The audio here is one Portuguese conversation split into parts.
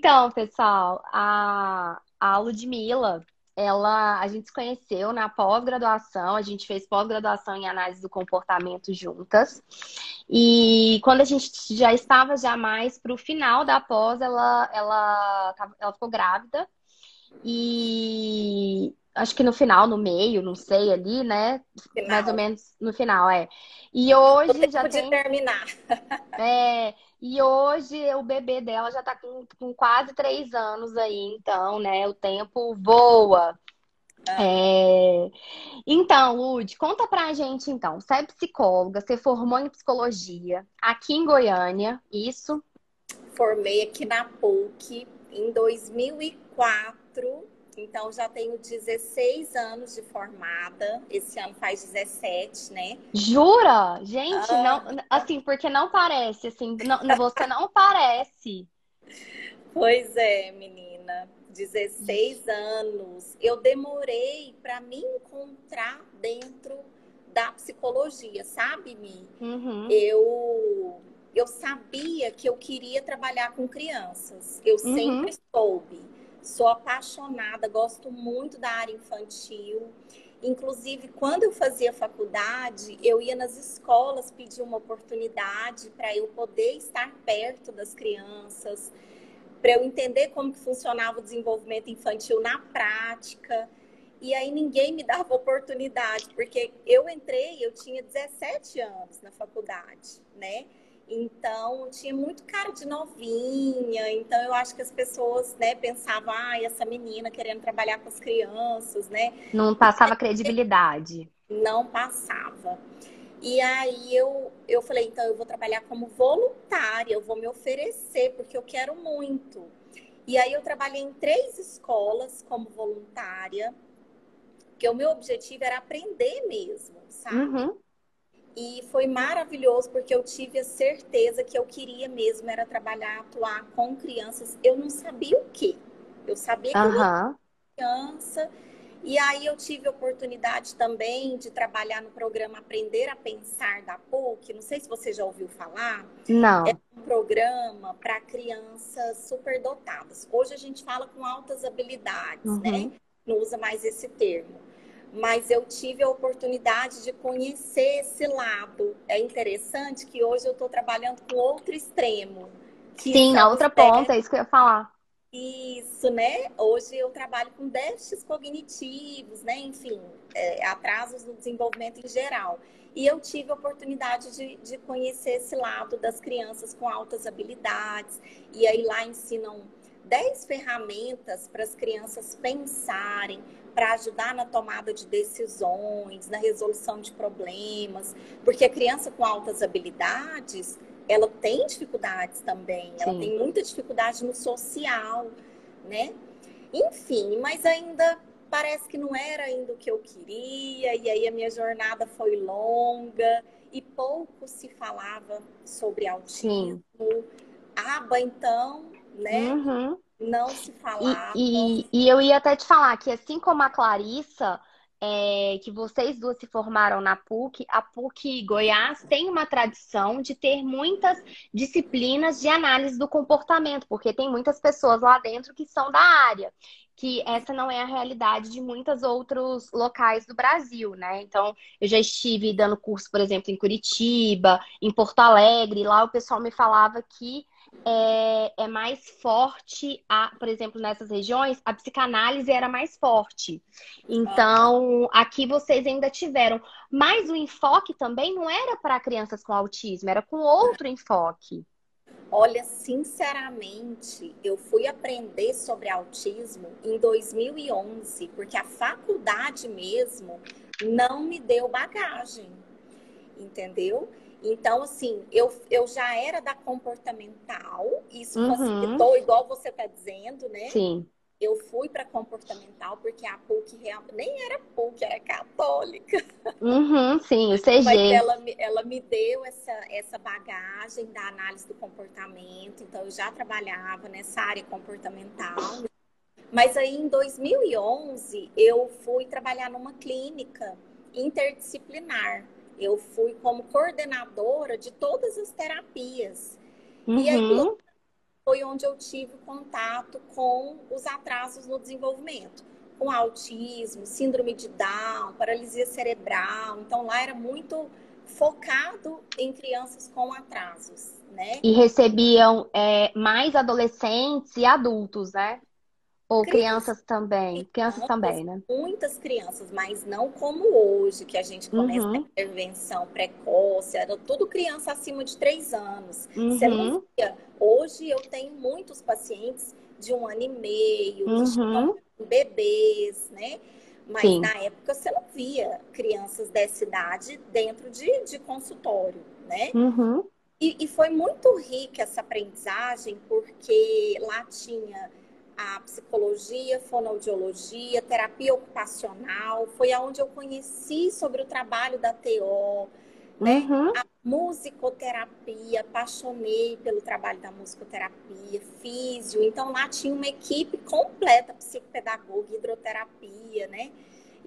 Então, pessoal, a, a Ludmilla, ela, a gente se conheceu na pós-graduação, a gente fez pós-graduação em análise do comportamento juntas. E quando a gente já estava já mais para o final da pós, ela, ela, ela ficou grávida. E acho que no final, no meio, não sei ali, né? Final. Mais ou menos no final, é. E hoje já tem. terminar. É. E hoje o bebê dela já tá com, com quase três anos aí, então, né? O tempo voa. Ah. É... Então, Lud, conta pra gente então. Você é psicóloga, você formou em psicologia aqui em Goiânia, isso? Formei aqui na PUC em 2004 então, já tenho 16 anos de formada. Esse ano faz 17, né? Jura? Gente, ah. não, assim, porque não parece, assim, não, você não parece. Pois é, menina. 16 anos. Eu demorei para me encontrar dentro da psicologia, sabe, Mi? Uhum. Eu eu sabia que eu queria trabalhar com crianças. Eu uhum. sempre soube. Sou apaixonada, gosto muito da área infantil. Inclusive, quando eu fazia faculdade, eu ia nas escolas pedir uma oportunidade para eu poder estar perto das crianças, para eu entender como que funcionava o desenvolvimento infantil na prática. E aí ninguém me dava oportunidade, porque eu entrei, eu tinha 17 anos na faculdade, né? Então, tinha muito cara de novinha. Então, eu acho que as pessoas, né, pensavam, ah, essa menina querendo trabalhar com as crianças, né? Não passava credibilidade. Não passava. E aí eu, eu falei, então eu vou trabalhar como voluntária, eu vou me oferecer, porque eu quero muito. E aí eu trabalhei em três escolas como voluntária, que o meu objetivo era aprender mesmo, sabe? Uhum. E foi maravilhoso porque eu tive a certeza que eu queria mesmo era trabalhar, atuar com crianças. Eu não sabia o que. Eu sabia que uhum. eu era criança. E aí eu tive a oportunidade também de trabalhar no programa Aprender a Pensar da PUC. Não sei se você já ouviu falar. Não. É um programa para crianças superdotadas. Hoje a gente fala com altas habilidades, uhum. né? Não usa mais esse termo mas eu tive a oportunidade de conhecer esse lado. É interessante que hoje eu estou trabalhando com outro extremo. Sim, na outra ponta, é isso que eu ia falar. Isso, né? Hoje eu trabalho com déficits cognitivos, né? Enfim, é, atrasos no desenvolvimento em geral. E eu tive a oportunidade de, de conhecer esse lado das crianças com altas habilidades. E aí lá ensinam 10 ferramentas para as crianças pensarem, para ajudar na tomada de decisões, na resolução de problemas, porque a criança com altas habilidades, ela tem dificuldades também, ela Sim. tem muita dificuldade no social, né? Enfim, mas ainda parece que não era ainda o que eu queria, e aí a minha jornada foi longa e pouco se falava sobre autismo. Sim. Aba, então, né? Uhum não se falava. E, e, e, eu ia até te falar que, assim como a Clarissa, é, que vocês duas se formaram na PUC, a PUC Goiás tem uma tradição de ter muitas disciplinas de análise do comportamento, porque tem muitas pessoas lá dentro que são da área. Que essa não é a realidade de muitos outros locais do Brasil, né? Então, eu já estive dando curso, por exemplo, em Curitiba, em Porto Alegre, lá o pessoal me falava que é, é mais forte, a, por exemplo, nessas regiões, a psicanálise era mais forte. Então, aqui vocês ainda tiveram. Mas o enfoque também não era para crianças com autismo, era com outro enfoque. Olha, sinceramente, eu fui aprender sobre autismo em 2011, porque a faculdade mesmo não me deu bagagem, entendeu? Então, assim, eu, eu já era da comportamental, isso uhum. facilitou, igual você está dizendo, né? Sim. Eu fui para comportamental porque a PUC real, nem era PUC, era católica. Uhum, sim, o CG. Mas ela, ela me deu essa, essa bagagem da análise do comportamento, então eu já trabalhava nessa área comportamental. Mas aí em 2011 eu fui trabalhar numa clínica interdisciplinar eu fui como coordenadora de todas as terapias. Uhum. E aí, uhum. foi onde eu tive contato com os atrasos no desenvolvimento, com autismo, síndrome de Down, paralisia cerebral. Então lá era muito focado em crianças com atrasos, né? E recebiam é, mais adolescentes e adultos, né? Ou crianças, crianças também. Crianças também, né? Muitas crianças, mas não como hoje, que a gente começa uhum. a intervenção precoce, era tudo criança acima de três anos. Uhum. Você não via. Hoje eu tenho muitos pacientes de um ano e meio, uhum. bebês, né? Mas Sim. na época você não via crianças dessa idade dentro de, de consultório, né? Uhum. E, e foi muito rica essa aprendizagem, porque lá tinha a psicologia, fonoaudiologia, terapia ocupacional. Foi aonde eu conheci sobre o trabalho da TO, né? Uhum. A musicoterapia, apaixonei pelo trabalho da musicoterapia, físio. Então lá tinha uma equipe completa, psicopedagoga, hidroterapia, né?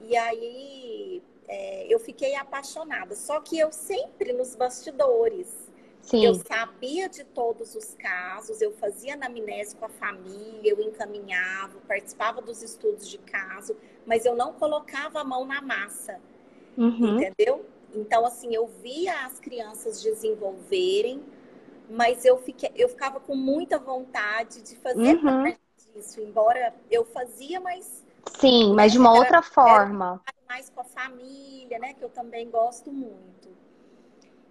E aí é, eu fiquei apaixonada. Só que eu sempre nos bastidores, Sim. Eu sabia de todos os casos, eu fazia anamnese com a família, eu encaminhava, participava dos estudos de caso, mas eu não colocava a mão na massa, uhum. entendeu? Então, assim, eu via as crianças desenvolverem, mas eu, fiquei, eu ficava com muita vontade de fazer uhum. parte disso, embora eu fazia, mas... Sim, mas de uma era, outra forma. mais com a família, né, que eu também gosto muito.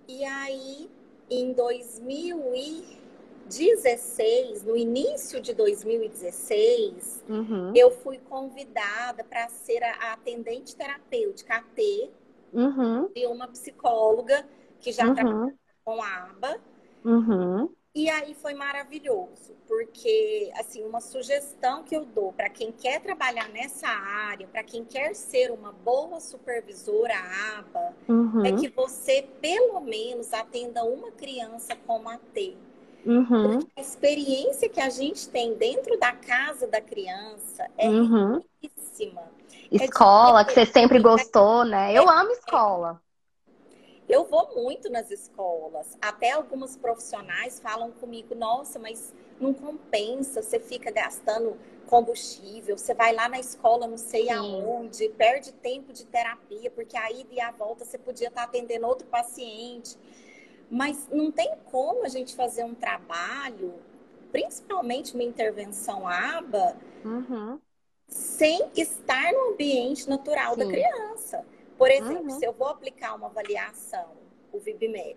E aí em 2016, no início de 2016, uhum. eu fui convidada para ser a atendente terapêutica AT uhum. de uma psicóloga que já uhum. trabalha com a aba. Uhum. E aí foi maravilhoso, porque assim, uma sugestão que eu dou para quem quer trabalhar nessa área, para quem quer ser uma boa supervisora ABA, uhum. é que você pelo menos atenda uma criança como AT. Uhum. Porque a experiência que a gente tem dentro da casa da criança é uhum. riquíssima. É escola, é que você sempre gostou, né? Eu é, amo escola. Eu vou muito nas escolas. Até algumas profissionais falam comigo: nossa, mas não compensa, você fica gastando combustível, você vai lá na escola, não sei Sim. aonde, perde tempo de terapia, porque a ida e a volta você podia estar atendendo outro paciente. Mas não tem como a gente fazer um trabalho, principalmente uma intervenção ABA, uhum. sem estar no ambiente natural Sim. da criança. Por exemplo, uhum. se eu vou aplicar uma avaliação, o VibMap,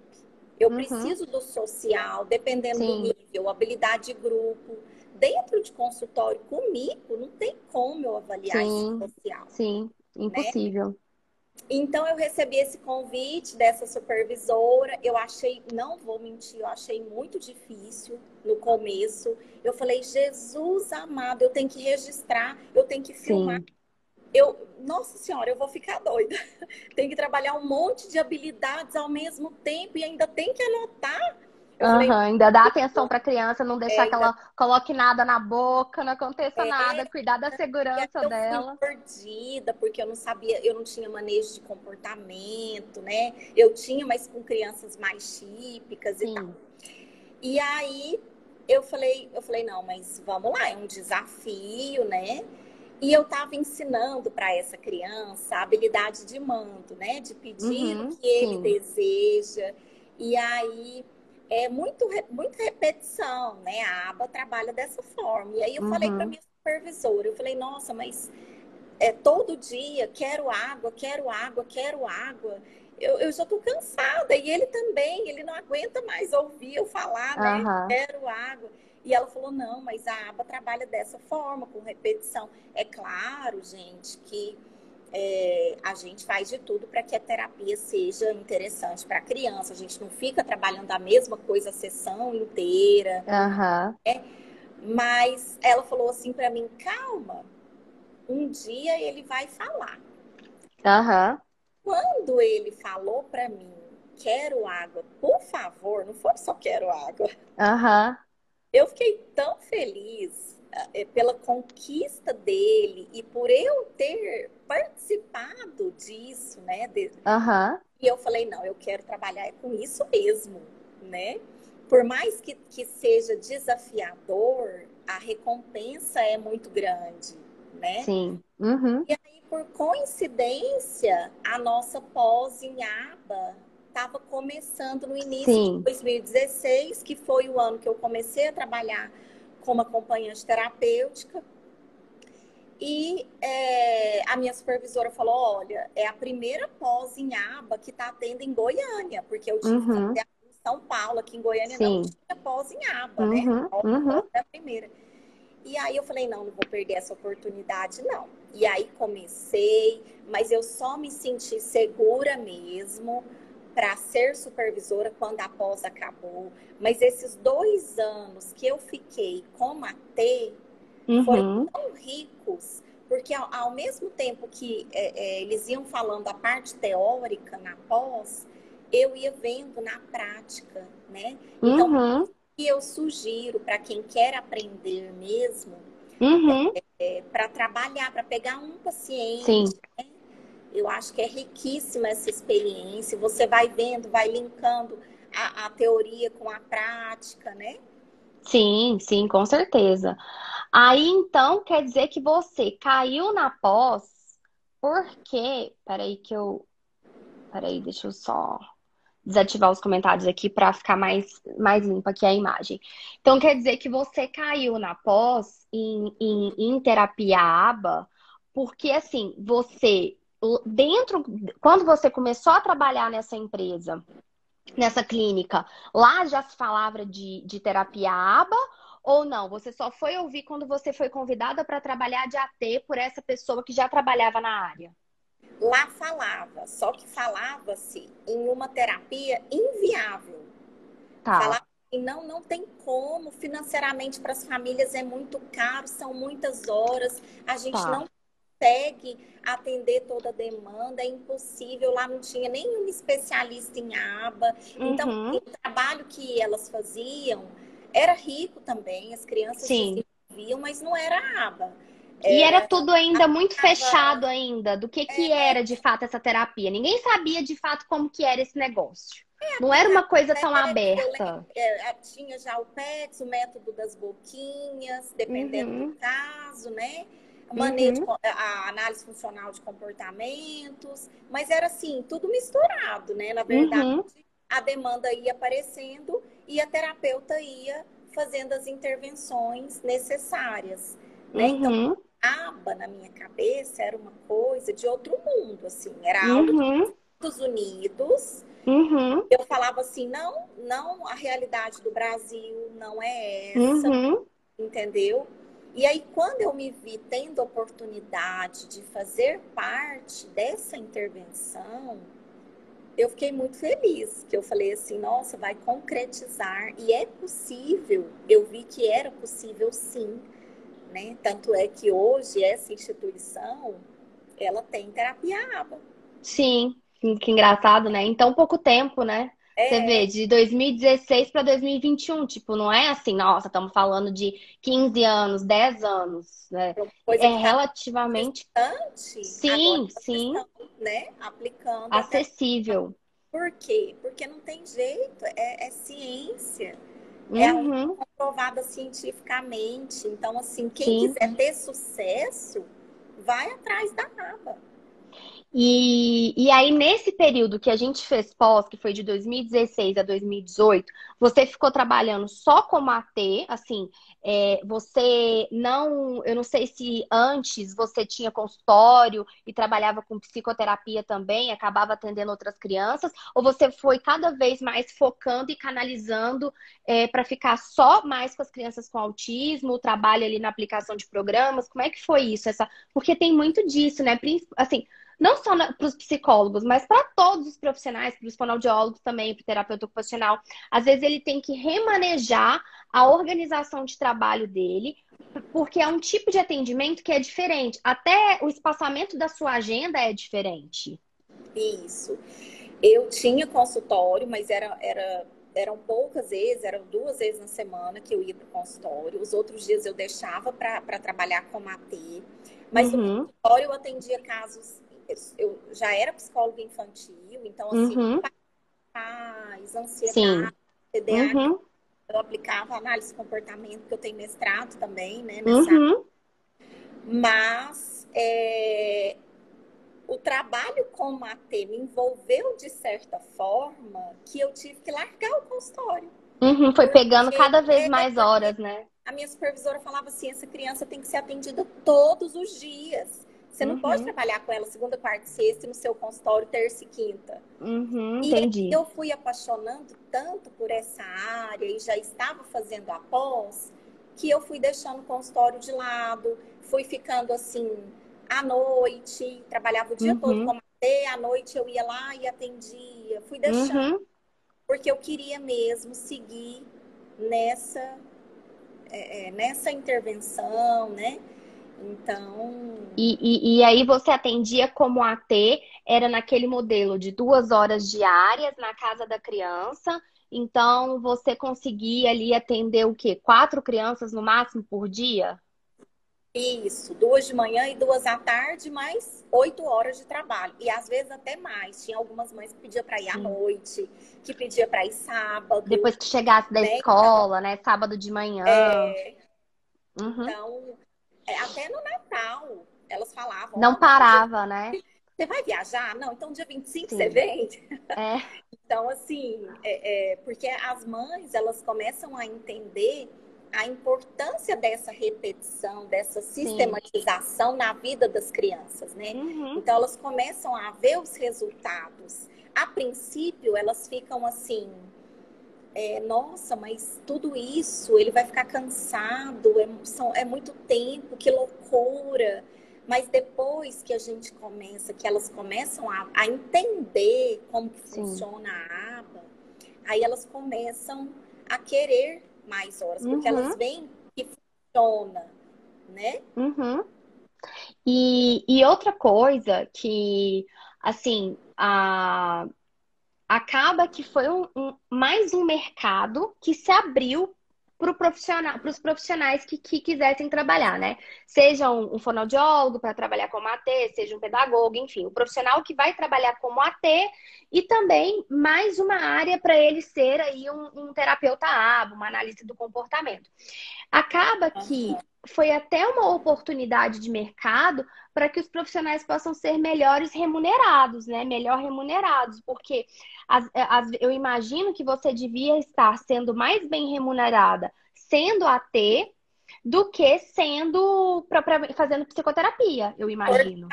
eu uhum. preciso do social, dependendo Sim. do nível, habilidade de grupo. Dentro de consultório comigo, não tem como eu avaliar Sim. esse social. Sim, né? impossível. Né? Então eu recebi esse convite dessa supervisora. Eu achei, não vou mentir, eu achei muito difícil no começo. Eu falei, Jesus amado, eu tenho que registrar, eu tenho que filmar. Sim eu, nossa senhora, eu vou ficar doida. tem que trabalhar um monte de habilidades ao mesmo tempo e ainda tem que anotar. Uhum, falei, ainda dá atenção para a criança, não deixar é, que ela coloque nada na boca, não aconteça é, nada, cuidar da segurança eu dela. Fui perdida, porque eu não sabia, eu não tinha manejo de comportamento, né? Eu tinha, mas com crianças mais típicas Sim. e tal. E aí eu falei, eu falei, não, mas vamos lá, é um desafio, né? E eu estava ensinando para essa criança a habilidade de mando, né? De pedir uhum, o que ele sim. deseja. E aí é muito, muita repetição, né? A aba trabalha dessa forma. E aí eu uhum. falei para minha supervisora, eu falei, nossa, mas é todo dia quero água, quero água, quero água. Eu, eu já estou cansada. E ele também, ele não aguenta mais ouvir eu falar, né? Uhum. Quero água. E ela falou: não, mas a aba trabalha dessa forma, com repetição. É claro, gente, que é, a gente faz de tudo para que a terapia seja interessante para a criança. A gente não fica trabalhando a mesma coisa a sessão inteira. Uhum. Né? Mas ela falou assim para mim: calma, um dia ele vai falar. Uhum. Quando ele falou para mim, quero água, por favor, não foi só quero água. Aham. Uhum. Eu fiquei tão feliz é, pela conquista dele e por eu ter participado disso, né? De... Uhum. E eu falei, não, eu quero trabalhar com isso mesmo, né? por mais que, que seja desafiador, a recompensa é muito grande, né? Sim. Uhum. E aí, por coincidência, a nossa pós em aba estava começando no início Sim. de 2016, que foi o ano que eu comecei a trabalhar como acompanhante terapêutica. E é, a minha supervisora falou: olha, é a primeira pós em aba que está tendo em Goiânia, porque eu tive uhum. que em São Paulo, aqui em Goiânia Sim. não tinha pós em aba, né? uhum. né? A uhum. é a primeira. E aí eu falei: não, não vou perder essa oportunidade, não. E aí comecei, mas eu só me senti segura mesmo para ser supervisora quando a pós acabou. Mas esses dois anos que eu fiquei como AT uhum. foram tão ricos, porque ao, ao mesmo tempo que é, é, eles iam falando a parte teórica na pós, eu ia vendo na prática, né? Então, uhum. que eu sugiro para quem quer aprender mesmo, uhum. é, é para trabalhar, para pegar um paciente, né? Eu acho que é riquíssima essa experiência. Você vai vendo, vai linkando a, a teoria com a prática, né? Sim, sim, com certeza. Aí então quer dizer que você caiu na pós porque. Peraí, que eu. Peraí, deixa eu só desativar os comentários aqui para ficar mais, mais limpa aqui a imagem. Então quer dizer que você caiu na pós em, em, em terapia aba, porque assim, você dentro, quando você começou a trabalhar nessa empresa, nessa clínica, lá já se falava de, de terapia ABA ou não? Você só foi ouvir quando você foi convidada para trabalhar de AT por essa pessoa que já trabalhava na área? Lá falava, só que falava-se em uma terapia inviável. Tá. Falava que não, não tem como, financeiramente para as famílias é muito caro, são muitas horas, a gente tá. não consegue atender toda a demanda, é impossível. Lá não tinha nenhum especialista em aba. Então, uhum. Então, o trabalho que elas faziam era rico também, as crianças Sim. se viam, mas não era aba. E era, era tudo ainda muito fechado ainda do que, que é, era de fato essa terapia. Ninguém sabia de fato como que era esse negócio. É, não era uma coisa tão aberta. É, tinha já o PETS, o método das boquinhas, dependendo uhum. do caso, né? Manejo, uhum. a análise funcional de comportamentos, mas era assim, tudo misturado, né? Na verdade, uhum. a demanda ia aparecendo e a terapeuta ia fazendo as intervenções necessárias, né? Então, uhum. Então, aba na minha cabeça era uma coisa de outro mundo, assim, era algo uhum. dos Estados Unidos. Uhum. Eu falava assim, não, não, a realidade do Brasil não é essa, uhum. entendeu? E aí, quando eu me vi tendo oportunidade de fazer parte dessa intervenção, eu fiquei muito feliz, que eu falei assim, nossa, vai concretizar e é possível. Eu vi que era possível sim, né? Tanto é que hoje essa instituição, ela tem terapia ABA. Sim, que engraçado, né? Em tão pouco tempo, né? É. Você vê, de 2016 para 2021, tipo, não é assim, nossa, estamos falando de 15 anos, 10 anos, né? é tá relativamente. Distante, sim, sim. Estão, né? Aplicando. Acessível. Por quê? Porque não tem jeito, é, é ciência. É uhum. comprovada cientificamente. Então, assim, quem sim. quiser ter sucesso, vai atrás da aba. E, e aí, nesse período que a gente fez pós, que foi de 2016 a 2018, você ficou trabalhando só como AT, assim, é, você não. Eu não sei se antes você tinha consultório e trabalhava com psicoterapia também, acabava atendendo outras crianças, ou você foi cada vez mais focando e canalizando é, para ficar só mais com as crianças com autismo, o trabalho ali na aplicação de programas? Como é que foi isso? Essa... Porque tem muito disso, né? Assim não só para os psicólogos, mas para todos os profissionais, para os fonoaudiólogos também, para o terapeuta ocupacional. Às vezes ele tem que remanejar a organização de trabalho dele, porque é um tipo de atendimento que é diferente. Até o espaçamento da sua agenda é diferente. Isso. Eu tinha consultório, mas era, era, eram poucas vezes, eram duas vezes na semana que eu ia para o consultório. Os outros dias eu deixava para trabalhar com AT. Mas uhum. no consultório eu atendia casos eu já era psicóloga infantil, então assim, uhum. paz, ansiedade, TDAH, uhum. eu aplicava análise de comportamento, porque eu tenho mestrado também, né? Uhum. Mas é, o trabalho com a AT me envolveu de certa forma que eu tive que largar o consultório. Uhum, foi pegando cada vez mais horas, né? A minha supervisora falava assim: essa criança tem que ser atendida todos os dias. Você não uhum. pode trabalhar com ela segunda, quarta e sexta no seu consultório terça e quinta. Uhum, e entendi. eu fui apaixonando tanto por essa área e já estava fazendo a pós que eu fui deixando o consultório de lado, fui ficando assim à noite, trabalhava o dia uhum. todo como até à noite eu ia lá e atendia, fui deixando uhum. porque eu queria mesmo seguir nessa é, é nessa intervenção, né? Então. E, e, e, aí você atendia como AT, era naquele modelo de duas horas diárias na casa da criança. Então você conseguia ali atender o quê? Quatro crianças no máximo por dia? Isso, duas de manhã e duas à tarde, mais oito horas de trabalho. E às vezes até mais. Tinha algumas mães que pediam para ir à noite, que pedia para ir sábado. Depois que chegasse da né? escola, então, né? Sábado de manhã. É... Uhum. Então, até no Natal, elas falavam. Não parava, né? Você vai viajar? Não, então dia 25 Sim. você vem. É. então, assim, é, é, porque as mães, elas começam a entender a importância dessa repetição, dessa sistematização Sim. na vida das crianças, né? Uhum. Então, elas começam a ver os resultados. A princípio, elas ficam assim, é, nossa, mas tudo isso, ele vai ficar cansado, é, são, é muito tempo, que loucura. Mas depois que a gente começa, que elas começam a, a entender como que funciona a aba, aí elas começam a querer mais horas, porque uhum. elas veem que funciona, né? Uhum. E, e outra coisa que, assim, a acaba que foi um, um, mais um mercado que se abriu para profissional, os profissionais que, que, quisessem trabalhar, né? Seja um, um fonoaudiólogo para trabalhar como AT, seja um pedagogo, enfim, o profissional que vai trabalhar como AT e também mais uma área para ele ser aí um, um terapeuta abo, uma analista do comportamento. Acaba que foi até uma oportunidade de mercado para que os profissionais possam ser melhores remunerados, né? Melhor remunerados, porque as, as, eu imagino que você devia estar sendo mais bem remunerada sendo AT do que sendo fazendo psicoterapia, eu imagino.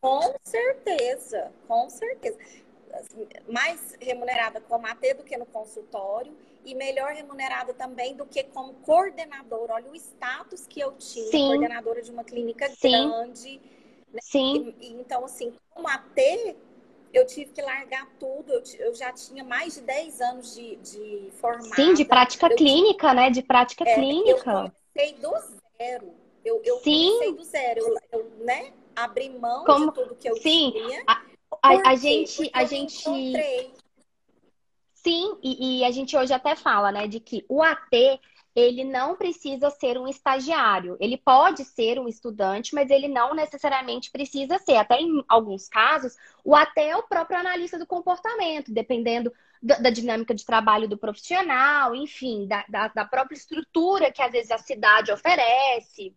Com certeza, com certeza mais remunerada como AT do que no consultório e melhor remunerada também do que como coordenadora. Olha o status que eu tinha, Sim. coordenadora de uma clínica Sim. grande. Né? Sim. E, então, assim, como AT, eu tive que largar tudo. Eu, eu já tinha mais de 10 anos de, de formada. Sim, de prática eu, clínica, né? De prática é, clínica. Eu comecei do zero. Eu, eu Sim. comecei do zero. Eu, né? Abri mão como... de tudo que eu Sim. tinha. A a, a gente, a gente. Sim, e, e, a gente hoje até fala, né, de que o AT ele não precisa ser um estagiário. Ele pode ser um estudante, mas ele não necessariamente precisa ser. Até em alguns casos, o AT é o próprio analista do comportamento, dependendo da, dinâmica de trabalho do profissional, enfim, da, da, da própria estrutura que às vezes a cidade oferece.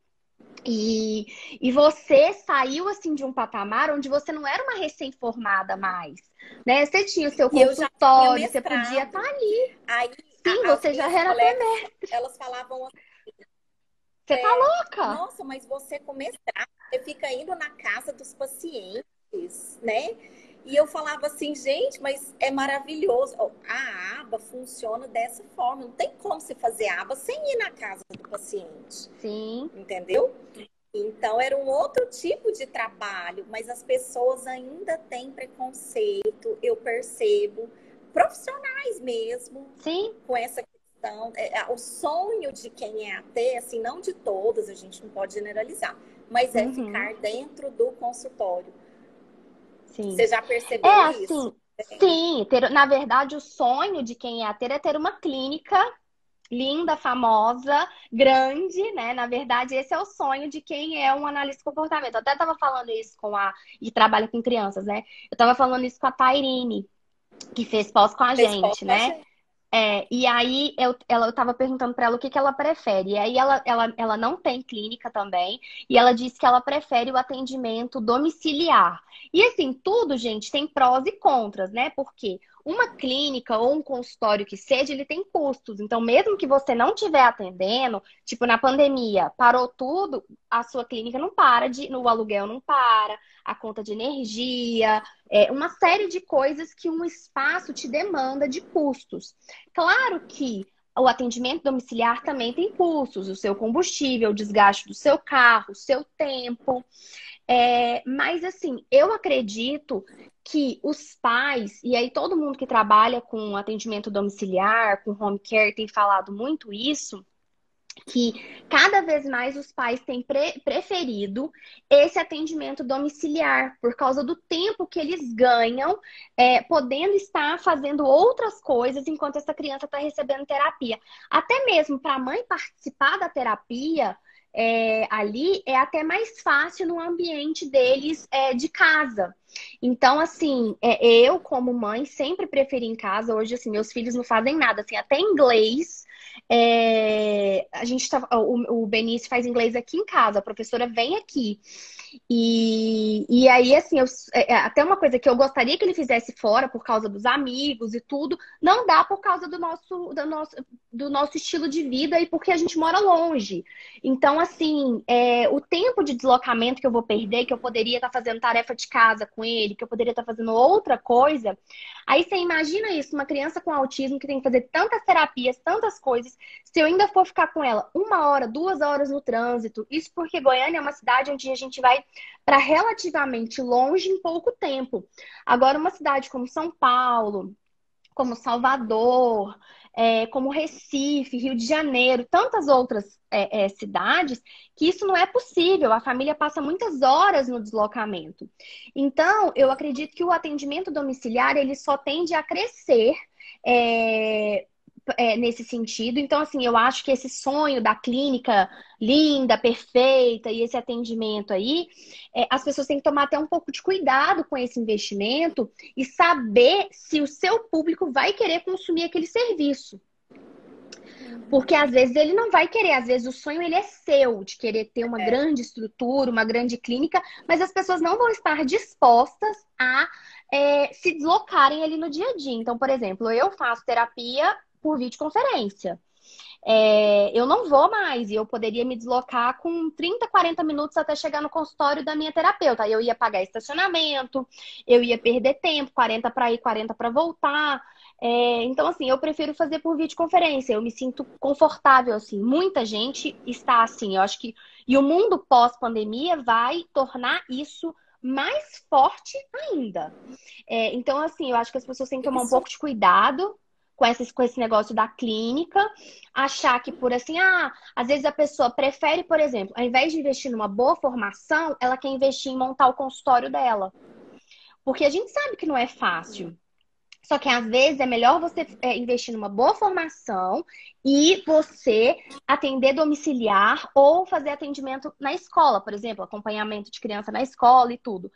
E, e você saiu assim de um patamar onde você não era uma recém-formada mais, né? Você tinha o seu consultório, você podia estar tá ali. Aí, Sim, a, você já era mestre. Elas falavam assim. Você tá é, tá louca? Nossa, mas você com mestrado, você fica indo na casa dos pacientes, né? E eu falava assim, gente, mas é maravilhoso. A aba funciona dessa forma. Não tem como se fazer aba sem ir na casa do paciente. Sim. Entendeu? Então era um outro tipo de trabalho, mas as pessoas ainda têm preconceito, eu percebo, profissionais mesmo, Sim. com essa questão. É, o sonho de quem é AT, assim, não de todas, a gente não pode generalizar, mas é uhum. ficar dentro do consultório Sim. Você já percebeu é, isso? Assim, sim, ter, na verdade, o sonho de quem é ter é ter uma clínica linda, famosa, grande, né? Na verdade, esse é o sonho de quem é um analista de comportamento. Eu até estava falando isso com a. e trabalha com crianças, né? Eu estava falando isso com a Tairine, que fez pós com a fez gente, né? É, e aí eu, ela, eu tava perguntando para ela o que, que ela prefere. E aí ela, ela, ela não tem clínica também. E ela disse que ela prefere o atendimento domiciliar. E assim, tudo, gente, tem prós e contras, né? Porque uma clínica ou um consultório que seja, ele tem custos. Então, mesmo que você não estiver atendendo, tipo na pandemia, parou tudo, a sua clínica não para de, no aluguel não para, a conta de energia, é, uma série de coisas que um espaço te demanda de custos. Claro que o atendimento domiciliar também tem custos, o seu combustível, o desgaste do seu carro, o seu tempo. É, mas assim, eu acredito que os pais, e aí todo mundo que trabalha com atendimento domiciliar, com home care, tem falado muito isso, que cada vez mais os pais têm pre preferido esse atendimento domiciliar, por causa do tempo que eles ganham, é, podendo estar fazendo outras coisas enquanto essa criança está recebendo terapia. Até mesmo para a mãe participar da terapia, é, ali é até mais fácil no ambiente deles é, de casa. Então, assim, é, eu, como mãe, sempre preferi em casa. Hoje, assim, meus filhos não fazem nada, assim, até inglês é, a gente tá, o, o Benício faz inglês aqui em casa, a professora vem aqui. E, e aí, assim, eu, é, é, até uma coisa que eu gostaria que ele fizesse fora por causa dos amigos e tudo, não dá por causa do nosso, do nosso, do nosso estilo de vida e porque a gente mora longe. Então, assim, é, o tempo de deslocamento que eu vou perder, que eu poderia estar tá fazendo tarefa de casa com ele, que eu poderia estar tá fazendo outra coisa. Aí você imagina isso, uma criança com autismo que tem que fazer tantas terapias, tantas coisas, se eu ainda for ficar com ela uma hora, duas horas no trânsito, isso porque Goiânia é uma cidade onde a gente vai para relativamente longe em pouco tempo. Agora, uma cidade como São Paulo, como Salvador, é, como Recife, Rio de Janeiro, tantas outras é, é, cidades, que isso não é possível. A família passa muitas horas no deslocamento. Então, eu acredito que o atendimento domiciliar ele só tende a crescer é, nesse sentido. Então, assim, eu acho que esse sonho da clínica linda, perfeita e esse atendimento aí, é, as pessoas têm que tomar até um pouco de cuidado com esse investimento e saber se o seu público vai querer consumir aquele serviço. Porque às vezes ele não vai querer, às vezes o sonho ele é seu, de querer ter uma é. grande estrutura, uma grande clínica, mas as pessoas não vão estar dispostas a é, se deslocarem ali no dia a dia. Então, por exemplo, eu faço terapia por videoconferência. É, eu não vou mais e eu poderia me deslocar com 30, 40 minutos até chegar no consultório da minha terapeuta. Eu ia pagar estacionamento, eu ia perder tempo, 40 para ir, 40 para voltar. É, então, assim, eu prefiro fazer por videoconferência. Eu me sinto confortável, assim. Muita gente está assim. Eu acho que. E o mundo pós-pandemia vai tornar isso mais forte ainda. É, então, assim, eu acho que as pessoas têm que tomar um pouco de cuidado com, esse, com esse negócio da clínica, achar que por assim, ah, às vezes a pessoa prefere, por exemplo, ao invés de investir numa boa formação, ela quer investir em montar o consultório dela. Porque a gente sabe que não é fácil. Só que às vezes é melhor você é, investir numa boa formação e você atender domiciliar ou fazer atendimento na escola, por exemplo, acompanhamento de criança na escola e tudo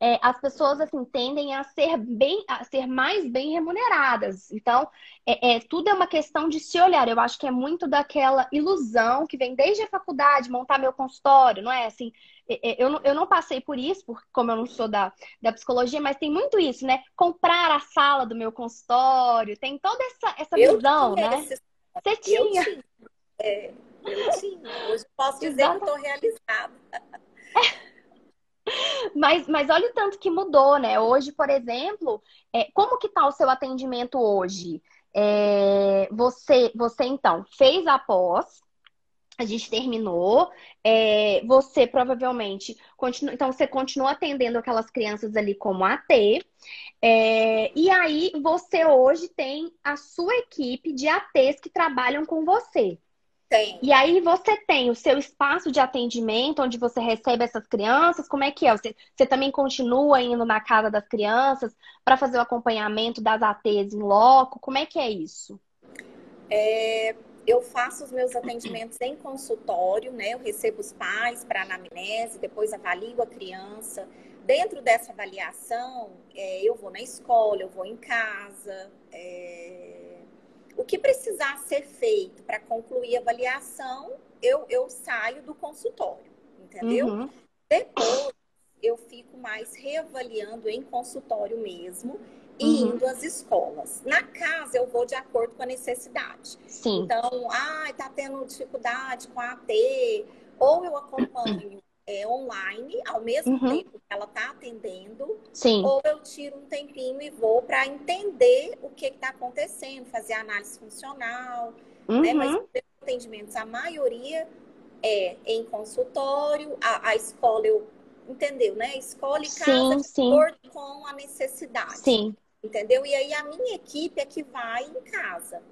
é, as pessoas assim tendem a ser bem, a ser mais bem remuneradas. Então, é, é, tudo é uma questão de se olhar. Eu acho que é muito daquela ilusão que vem desde a faculdade, montar meu consultório, não é? Assim, é, é, eu, não, eu não passei por isso, porque, como eu não sou da, da psicologia, mas tem muito isso, né? Comprar a sala do meu consultório, tem toda essa, essa visão, né? Esse... Você tinha. Eu tinha. É, eu tinha. Hoje posso dizer Exato. que estou realizada. Mas, mas olha o tanto que mudou, né? Hoje, por exemplo, é, como que tá o seu atendimento hoje? É, você, você, então, fez a pós, a gente terminou, é, você provavelmente continua, então você continua atendendo aquelas crianças ali como AT, é, e aí você hoje tem a sua equipe de ATs que trabalham com você. Tem. E aí você tem o seu espaço de atendimento, onde você recebe essas crianças. Como é que é? Você, você também continua indo na casa das crianças para fazer o acompanhamento das ATs em loco? Como é que é isso? É, eu faço os meus atendimentos em consultório, né? Eu recebo os pais para anamnese, depois avalio a criança. Dentro dessa avaliação, é, eu vou na escola, eu vou em casa. É O que precisar ser feito para concluir a avaliação, eu, eu saio do consultório, entendeu? Uhum. Depois, eu fico mais reavaliando em consultório mesmo e uhum. indo às escolas. Na casa, eu vou de acordo com a necessidade. Sim. Então, ah, tá tendo dificuldade com a AT, ou eu acompanho é, online, ao mesmo uhum. tempo que ela está atendendo, Sim. ou eu tiro um tempinho e vou para entender o que está acontecendo, fazer análise funcional, uhum. né? Mas os atendimentos, a maioria é em consultório, a, a escola eu entendeu, né? Escola e casa sim, de acordo com a necessidade. Sim. Entendeu? E aí a minha equipe é que vai em casa.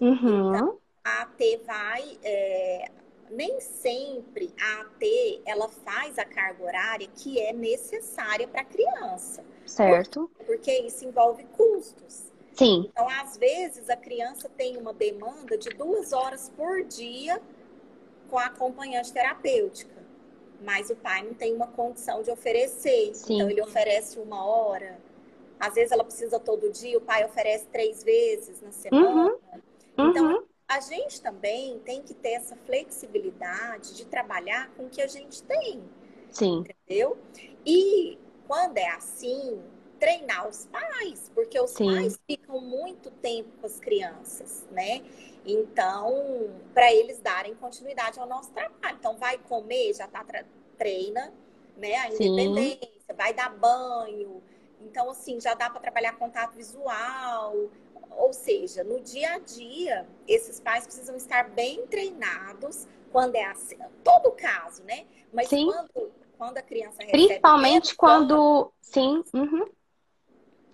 Uhum. Então, a AT vai, é, nem sempre a AT ela faz a carga horária que é necessária para a criança. Certo. Porque, porque isso envolve custos. Sim. Então, às vezes, a criança tem uma demanda de duas horas por dia com a acompanhante terapêutica. Mas o pai não tem uma condição de oferecer. Sim. Então, ele oferece uma hora. Às vezes, ela precisa todo dia, o pai oferece três vezes na semana. Uhum. Então, uhum a gente também tem que ter essa flexibilidade de trabalhar com o que a gente tem. Sim. Entendeu? E quando é assim, treinar os pais, porque os Sim. pais ficam muito tempo com as crianças, né? Então, para eles darem continuidade ao nosso trabalho. Então, vai comer, já tá treina, né? A independência, Sim. vai dar banho. Então, assim, já dá para trabalhar contato visual, ou seja, no dia a dia, esses pais precisam estar bem treinados quando é assim, todo caso, né? Mas sim. Quando, quando a criança Principalmente quando. Sim. Uhum.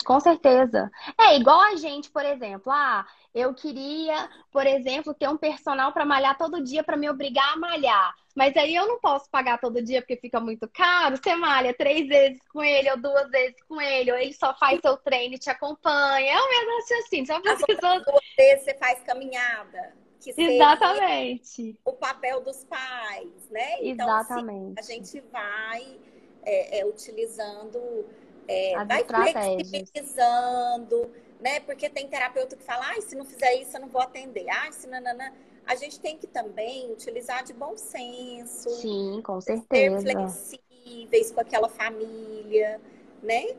Com certeza. É igual a gente, por exemplo. Ah, eu queria, por exemplo, ter um personal para malhar todo dia para me obrigar a malhar. Mas aí eu não posso pagar todo dia porque fica muito caro. Você malha três vezes com ele ou duas vezes com ele, ou ele só faz seu treino e te acompanha. É o mesmo assim. Só para pessoas... Você faz caminhada. Que Exatamente. O papel dos pais, né? Exatamente. Então, assim, a gente vai é, é, utilizando, é, vai flexibilizando né? Porque tem terapeuta que fala, ah, se não fizer isso, eu não vou atender. Ah, se não. A gente tem que também utilizar de bom senso. Sim, com certeza. Ser flexíveis com aquela família, né?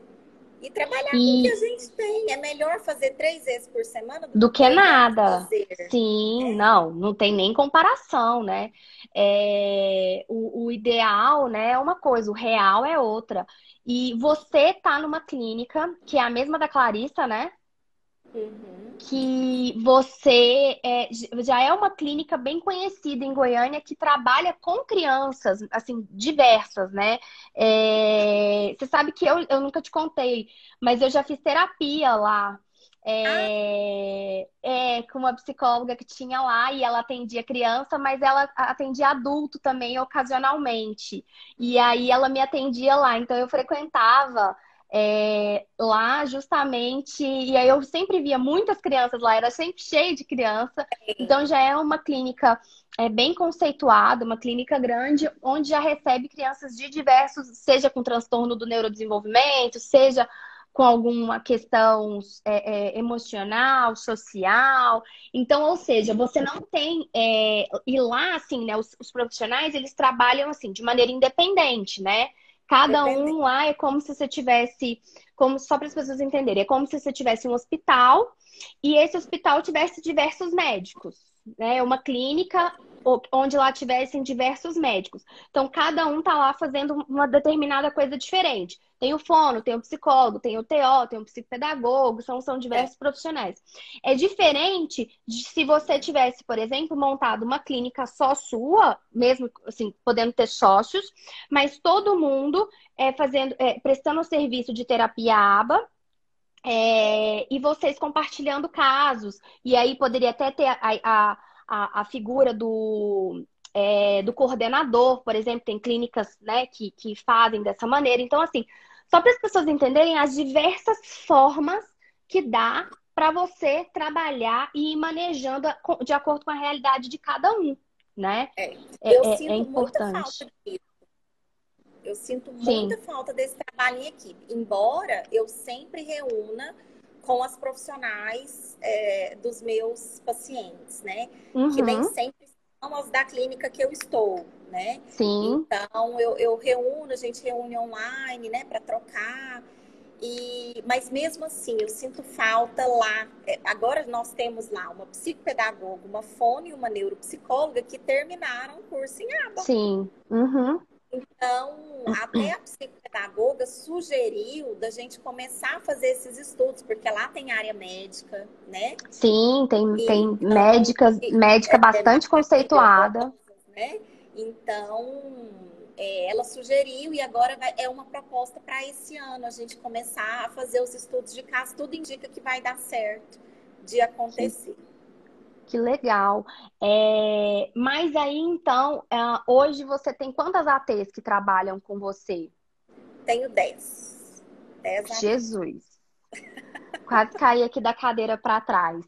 E trabalhar e... com o que a gente tem. É melhor fazer três vezes por semana do, do que, que nada. Fazer. Sim, é. não, não tem nem comparação, né? É, o, o, ideal, né, é uma coisa, o real é outra. E você tá numa clínica, que é a mesma da Clarissa, né? Uhum. Que você é, já é uma clínica bem conhecida em Goiânia que trabalha com crianças, assim, diversas, né? É, você sabe que eu, eu nunca te contei, mas eu já fiz terapia lá. É, ah. é, com uma psicóloga que tinha lá e ela atendia criança, mas ela atendia adulto também ocasionalmente. E aí ela me atendia lá, então eu frequentava é, lá justamente, e aí eu sempre via muitas crianças lá, era sempre cheio de criança, então já é uma clínica é, bem conceituada, uma clínica grande, onde já recebe crianças de diversos, seja com transtorno do neurodesenvolvimento, seja com alguma questão é, é, emocional, social. Então, ou seja, você não tem. É, e lá, assim, né, os, os profissionais, eles trabalham assim, de maneira independente, né? Cada um lá é como se você tivesse, como só para as pessoas entenderem, é como se você tivesse um hospital e esse hospital tivesse diversos médicos, né? Uma clínica onde lá tivessem diversos médicos. Então, cada um tá lá fazendo uma determinada coisa diferente. Tem o fono, tem o psicólogo, tem o TO, tem o psicopedagogo, são, são diversos é. profissionais. É diferente de se você tivesse, por exemplo, montado uma clínica só sua, mesmo assim, podendo ter sócios, mas todo mundo é, fazendo, é, prestando o serviço de terapia ABA, é, e vocês compartilhando casos. E aí poderia até ter a, a, a, a figura do, é, do coordenador, por exemplo, tem clínicas né, que, que fazem dessa maneira. Então, assim, só para as pessoas entenderem as diversas formas que dá para você trabalhar e ir manejando de acordo com a realidade de cada um, né? É, é eu é, sinto é muita falta disso. Eu sinto muita Sim. falta desse trabalho em equipe. Embora eu sempre reúna com as profissionais é, dos meus pacientes, né? Uhum. Que nem sempre da clínica que eu estou, né? Sim. Então, eu, eu reúno, a gente reúne online, né, para trocar. E, mas mesmo assim, eu sinto falta lá. É, agora nós temos lá uma psicopedagoga, uma fone e uma neuropsicóloga que terminaram o curso em aba. Sim. Uhum. Então, até a psicopedagoga sugeriu da gente começar a fazer esses estudos, porque lá tem área médica, né? Sim, tem, e, tem então, médicas, médica é, bastante conceituada. Né? Então, é, ela sugeriu e agora vai, é uma proposta para esse ano a gente começar a fazer os estudos de caso. Tudo indica que vai dar certo de acontecer. Sim. Que legal. É, mas aí, então, é, hoje você tem quantas ATs que trabalham com você? Tenho 10. Jesus. Quase caí aqui da cadeira para trás.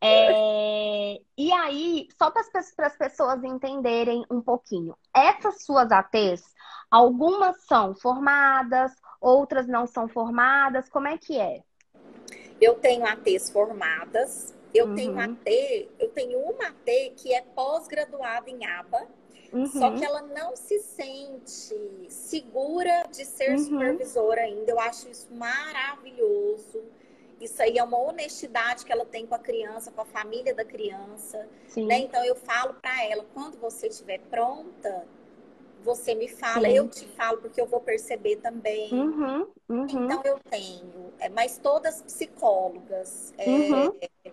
É, e aí, só para as pessoas entenderem um pouquinho, essas suas ATs, algumas são formadas, outras não são formadas, como é que é? Eu tenho ATs formadas, eu uhum. tenho AT, eu tenho uma AT que é pós-graduada em ABA, uhum. só que ela não se sente segura de ser uhum. supervisora ainda. Eu acho isso maravilhoso. Isso aí é uma honestidade que ela tem com a criança, com a família da criança. Né? Então eu falo para ela, quando você estiver pronta, você me fala, Sim. eu te falo, porque eu vou perceber também. Uhum, uhum. Então eu tenho, é, mas todas psicólogas. É, uhum. É,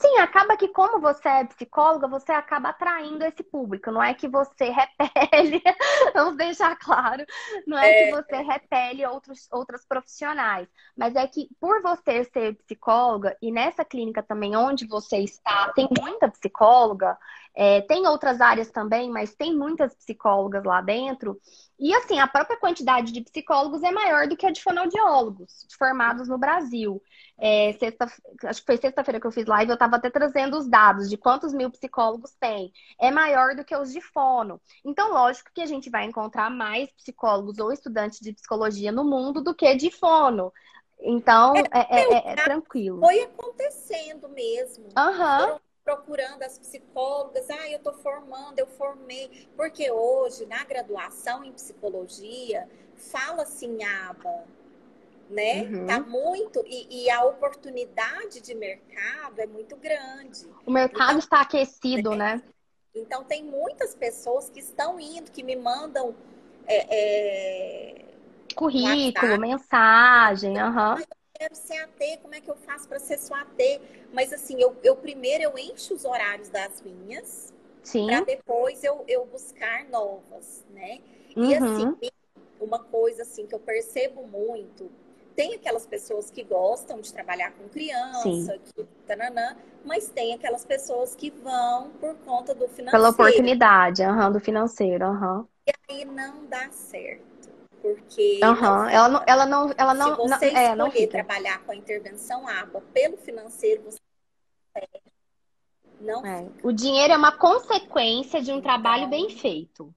Sim, acaba que como você é psicóloga, você acaba atraindo esse público. Não é que você repele, vamos deixar claro, não é, é, que você repele outros, outras profissionais, mas é que por você ser psicóloga e nessa clínica também onde você está, tem muita psicóloga, é, tem outras áreas também, mas tem muitas psicólogas lá dentro. E assim, a própria quantidade de psicólogos é maior do que a de fonoaudiólogos formados no Brasil. É, sexta, acho que foi sexta-feira que eu fiz live, eu estava até trazendo os dados de quantos mil psicólogos tem. É maior do que os de fono. Então, lógico que a gente vai encontrar mais psicólogos ou estudantes de psicologia no mundo do que de fono. Então, é, é, é, é tranquilo. Foi acontecendo mesmo. Aham. Uhum procurando as psicólogas, ah, eu estou formando, eu formei. Porque hoje, na graduação em psicologia, fala-se em aba, né? Uhum. Tá muito, e, e, a oportunidade de mercado é muito grande. O mercado então, está aquecido, né? né? Então, tem muitas pessoas que estão indo, que me mandam. É, é, Currículo, mensagem, aham. Uhum quero ser AT, como é que eu faço para ser sua AT? Mas assim, eu, eu primeiro eu encho os horários das minhas, para depois eu, eu buscar novas, né? Uhum. E assim, uma coisa assim que eu percebo muito, tem aquelas pessoas que gostam de trabalhar com criança, que, tananã, mas tem aquelas pessoas que vão por conta do financeiro. Pela oportunidade, uhum, do financeiro, uhum. E aí não dá certo. Porque uhum. ela não, ela não, ela não, se você não, é, não trabalhar com a intervenção água pelo financeiro, você não. É. O dinheiro é uma consequência de um trabalho bem feito.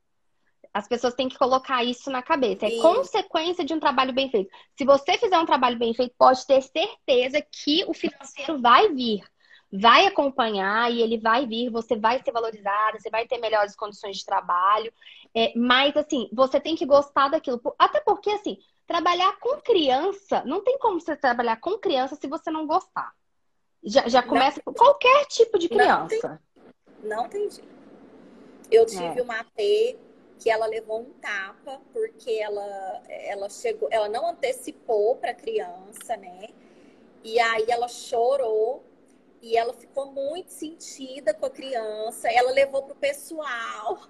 As pessoas têm que colocar isso na cabeça. É Sim. consequência de um trabalho bem feito. Se você fizer um trabalho bem feito, pode ter certeza que o financeiro vai vir vai acompanhar e ele vai vir, você vai ser valorizada, você vai ter melhores condições de trabalho. É, mas, assim, você tem que gostar daquilo. Até porque, assim, trabalhar com criança, não tem como você trabalhar com criança se você não gostar. Já, já começa com qualquer tipo de criança. Não tem, não tem jeito. Eu tive é. uma AT que ela levou um tapa porque ela, ela chegou, ela não antecipou para a criança, né? E aí ela chorou e ela ficou muito sentida com a criança, ela levou para o pessoal.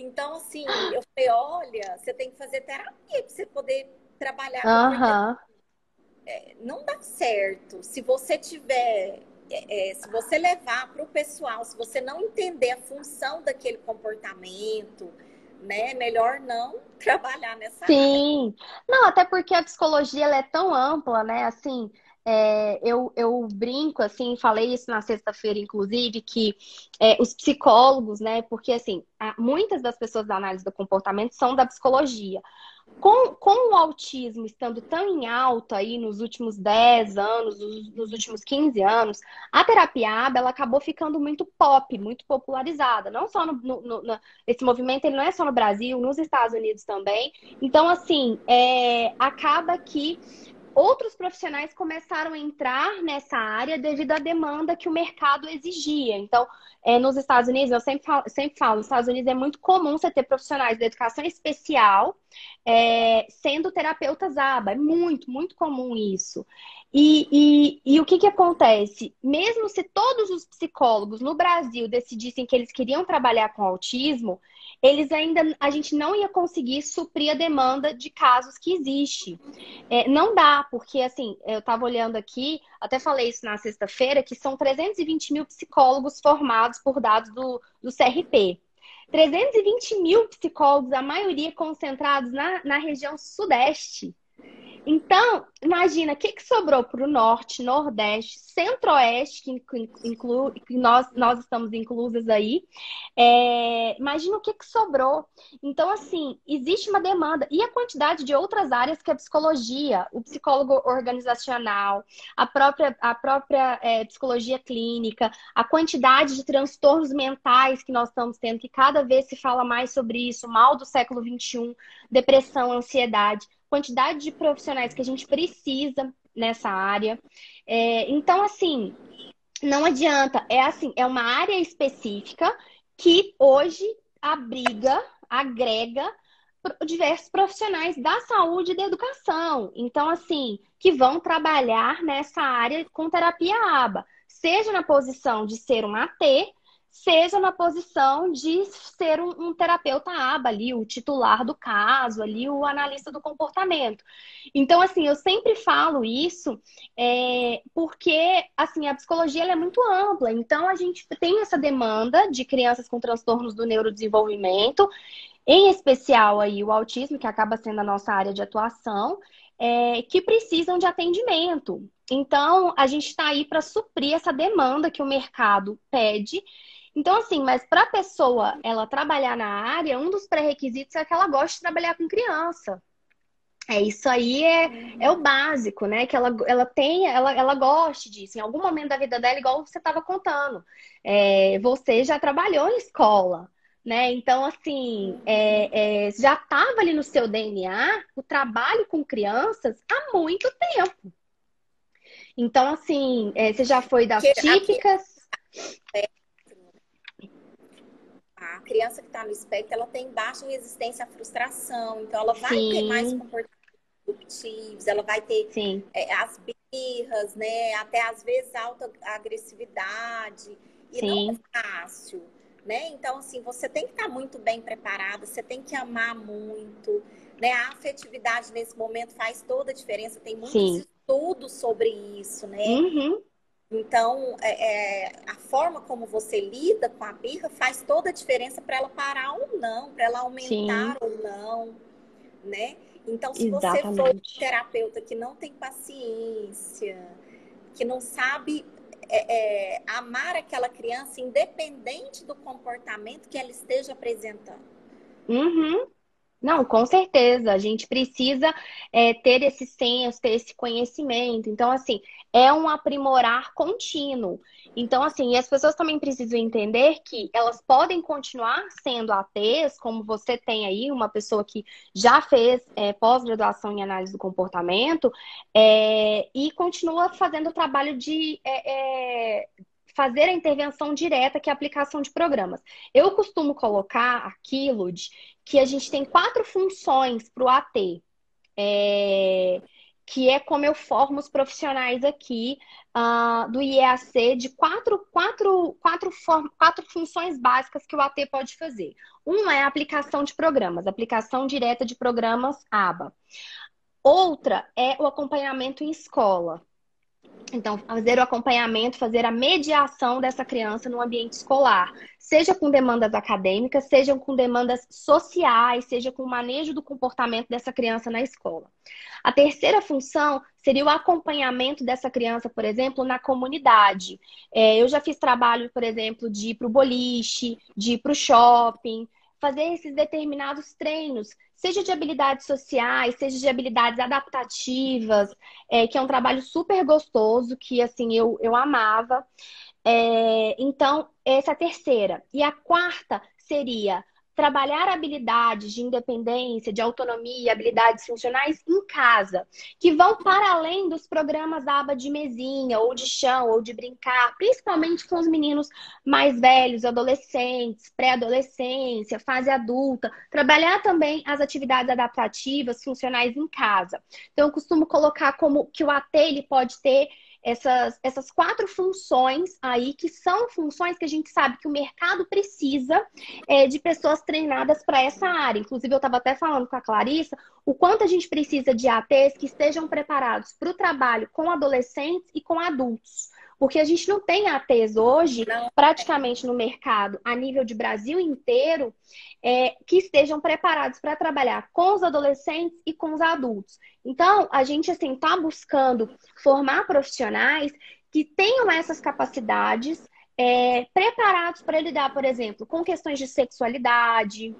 Então, assim, eu falei, olha, você tem que fazer terapia para você poder trabalhar uhum. é, Não dá certo. Se você tiver, é, é se você levar para o pessoal, se você não entender a função daquele comportamento, né? Melhor não trabalhar nessa Sim. Área. Não, até porque a psicologia ela é tão ampla, né? Assim, é, eu, eu brinco, assim, falei isso na sexta-feira, inclusive, que é, os psicólogos, né? Porque, assim, muitas das pessoas da análise do comportamento são da psicologia. Com, com o autismo estando tão em alta aí nos últimos 10 anos, nos últimos 15 anos, a terapia ABA ela acabou ficando muito pop, muito popularizada. Não só no, no, no, esse movimento ele não é só no Brasil, nos Estados Unidos também. Então, assim, é, acaba que outros profissionais começaram a entrar nessa área devido à demanda que o mercado exigia. Então, é, nos Estados Unidos, eu sempre falo, sempre falo, nos Estados Unidos é muito comum você ter profissionais de educação especial é, sendo terapeutas ABA. É muito, muito comum isso. E, e, e, o que, que acontece? Mesmo se todos os psicólogos no Brasil decidissem que eles queriam trabalhar com autismo, eles ainda a gente não ia conseguir suprir a demanda de casos que existe. É, não dá, porque assim, eu estava olhando aqui, até falei isso na sexta-feira, que são 320 mil psicólogos formados por dados do, do CRP. 320 mil psicólogos, a maioria concentrados na, na região sudeste. Então, imagina, o que, que sobrou para o norte, nordeste, centro-oeste, que, inclu, que nós, nós estamos inclusas aí. É, imagina o que, que sobrou. Então, assim, existe uma demanda. E a quantidade de outras áreas que a psicologia, o psicólogo organizacional, a própria, a própria é, psicologia clínica, a quantidade de transtornos mentais que nós estamos tendo, que cada vez se fala mais sobre isso, mal do século XXI, depressão, ansiedade quantidade de profissionais que a gente precisa nessa área. É, então, assim, não adianta. É assim, é uma área específica que hoje abriga, agrega diversos profissionais da saúde e da educação. Então, assim, que vão trabalhar nessa área com terapia ABA, seja na posição de ser um AT, seja na posição de ser um, um, terapeuta aba ali, o titular do caso, ali, o analista do comportamento. Então, assim, eu sempre falo isso é, porque, assim, a psicologia é muito ampla. Então, a gente tem essa demanda de crianças com transtornos do neurodesenvolvimento, em especial aí o autismo, que acaba sendo a nossa área de atuação, é, que precisam de atendimento. Então, a gente está aí para suprir essa demanda que o mercado pede então, assim, mas para a pessoa ela trabalhar na área, um dos pré-requisitos é que ela goste de trabalhar com criança. É isso aí é, é o básico, né? Que ela, ela tenha, ela, ela goste disso. Em algum momento da vida dela, igual você estava contando. É, você já trabalhou em escola, né? Então, assim, é, é, já estava ali no seu DNA o trabalho com crianças há muito tempo. Então, assim, é, você já foi das típicas. É, a criança que está no espectro, ela tem baixa resistência à frustração, então ela vai Sim. ter mais comportamentos disruptivos, ela vai ter é, as birras, né? Até às vezes alta agressividade. E Sim. não é fácil, né? Então, assim, você tem que estar tá muito bem preparada, você tem que amar muito, né? A afetividade nesse momento faz toda a diferença, tem muitos Sim. estudos sobre isso, né? Uhum. Então, é, é, a forma como você lida com a birra faz toda a diferença para ela parar ou não, para ela aumentar Sim. ou não, né? Então, se Exatamente. você for um terapeuta que não tem paciência, que não sabe é, é, amar aquela criança, independente do comportamento que ela esteja apresentando. Uhum. Não, com certeza. A gente precisa é, ter esse senso, ter esse conhecimento. Então, assim, é um aprimorar contínuo. Então, assim, as pessoas também precisam entender que elas podem continuar sendo ATs, como você tem aí, uma pessoa que já fez é, pós-graduação em análise do comportamento, é, e continua fazendo o trabalho de é, é fazer a intervenção direta, que é a aplicação de programas. Eu costumo colocar aquilo de que a gente tem quatro funções para o AT. É, que é como eu formo os profissionais aqui uh, do IEAC de quatro, quatro, quatro, quatro funções básicas que o AT pode fazer. Uma é a aplicação de programas, aplicação direta de programas ABA. Outra é o acompanhamento em escola Então, fazer o acompanhamento, fazer a mediação dessa criança no ambiente escolar, seja com demandas acadêmicas, seja com demandas sociais, seja com o manejo do comportamento dessa criança na escola. A terceira função seria o acompanhamento dessa criança, por exemplo, na comunidade. É, eu já fiz trabalho, por exemplo, de ir para o boliche, de ir para o shopping, fazer esses determinados treinos, seja de habilidades sociais, seja de habilidades adaptativas, é, que é um trabalho super gostoso, que assim eu, eu amava. É, então, essa é a terceira. E a quarta seria trabalhar habilidades de independência, de autonomia, habilidades funcionais em casa, que vão para além dos programas da aba de mesinha, ou de chão, ou de brincar, principalmente com os meninos mais velhos, adolescentes, pré-adolescência, fase adulta. Trabalhar também as atividades adaptativas, funcionais em casa. Então, eu costumo colocar como que o AT ele pode ter essas, essas quatro funções aí, que são funções que a gente sabe que o mercado precisa é, de pessoas treinadas para essa área. Inclusive, eu estava até falando com a Clarissa o quanto a gente precisa de ATs que estejam preparados para o trabalho com adolescentes e com adultos. Porque a gente não tem ATs hoje, não. praticamente no mercado, a nível de Brasil inteiro, é, que estejam preparados para trabalhar com os adolescentes e com os adultos. Então, a gente assim está buscando formar profissionais que tenham essas capacidades é, preparados para lidar, por exemplo, com questões de sexualidade,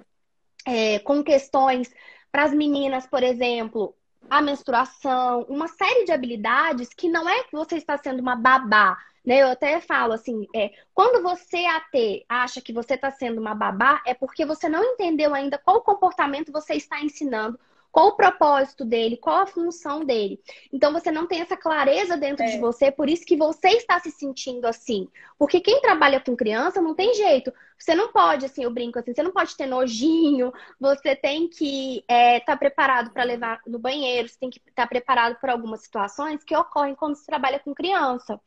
é, com questões para as meninas, por exemplo, a menstruação, uma série de habilidades que não é que você está sendo uma babá, né? Eu até falo assim, é, quando você AT acha que você está sendo uma babá, é porque você não entendeu ainda qual comportamento você está ensinando qual o propósito dele, qual a função dele. Então você não tem essa clareza dentro é. de você, por isso que você está se sentindo assim. Porque quem trabalha com criança não tem jeito. Você não pode, assim, eu brinco assim, você não pode ter nojinho, você tem que estar é, tá preparado para levar no banheiro, você tem que estar tá preparado para algumas situações que ocorrem quando se trabalha com criança.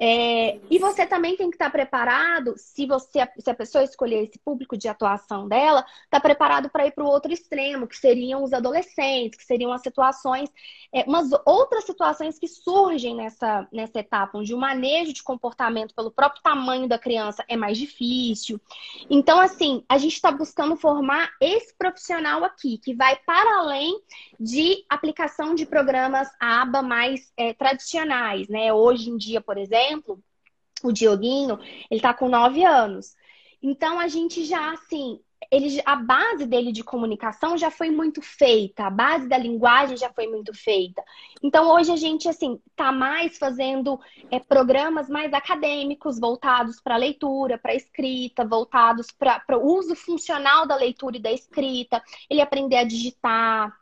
É, e você também tem que estar preparado, se você se a pessoa escolher esse público de atuação dela, está preparado para ir para o outro extremo, que seriam os adolescentes, que seriam as situações, é, umas outras situações que surgem nessa, nessa etapa, onde o manejo de comportamento pelo próprio tamanho da criança é mais difícil. Então, assim, a gente está buscando formar esse profissional aqui, que vai para além de aplicação de programas ABA mais é, tradicionais, né? Hoje em dia, por exemplo, exemplo, o Dioguinho, ele tá com nove anos. Então a gente já, assim, ele, a base dele de comunicação já foi muito feita, a base da linguagem já foi muito feita. Então hoje a gente assim tá mais fazendo é, programas mais acadêmicos voltados para leitura, para escrita, voltados para o uso funcional da leitura e da escrita, ele aprender a digitar,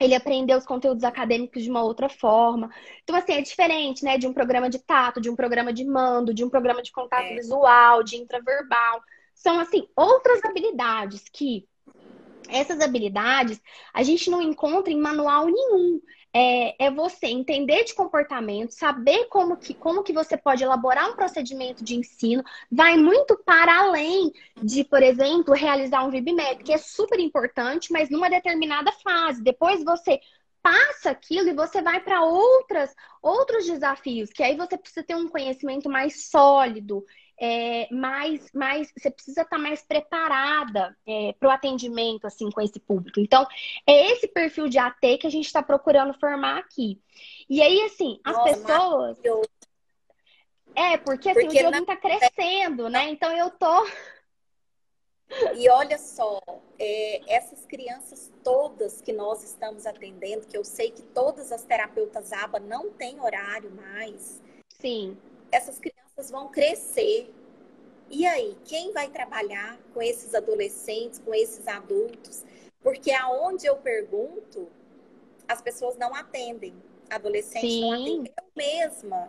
ele aprendeu os conteúdos acadêmicos de uma outra forma. Então, assim, é diferente, né? De um programa de tato, de um programa de mando, de um programa de contato é. visual, de intraverbal. São, assim, outras habilidades que essas habilidades a gente não encontra em manual nenhum é, é, você entender de comportamento, saber como que, como que você pode elaborar um procedimento de ensino, vai muito para além de, por exemplo, realizar um VibMap, que é super importante, mas numa determinada fase. Depois você passa aquilo e você vai para outras outros desafios, que aí você precisa ter um conhecimento mais sólido é, mais, mais, você precisa estar tá mais preparada é, para o atendimento assim com esse público. Então, é esse perfil de AT que a gente está procurando formar aqui. E aí, assim, as Nossa, pessoas. É, porque assim, porque o jogo está crescendo, né? Então eu tô. E olha só, é, essas crianças todas que nós estamos atendendo, que eu sei que todas as terapeutas ABA não têm horário mais. Sim. Essas crianças crianças vão crescer. E aí, quem vai trabalhar com esses adolescentes, com esses adultos? Porque aonde eu pergunto, as pessoas não atendem. Adolescentes Sim. não atendem. Eu mesma,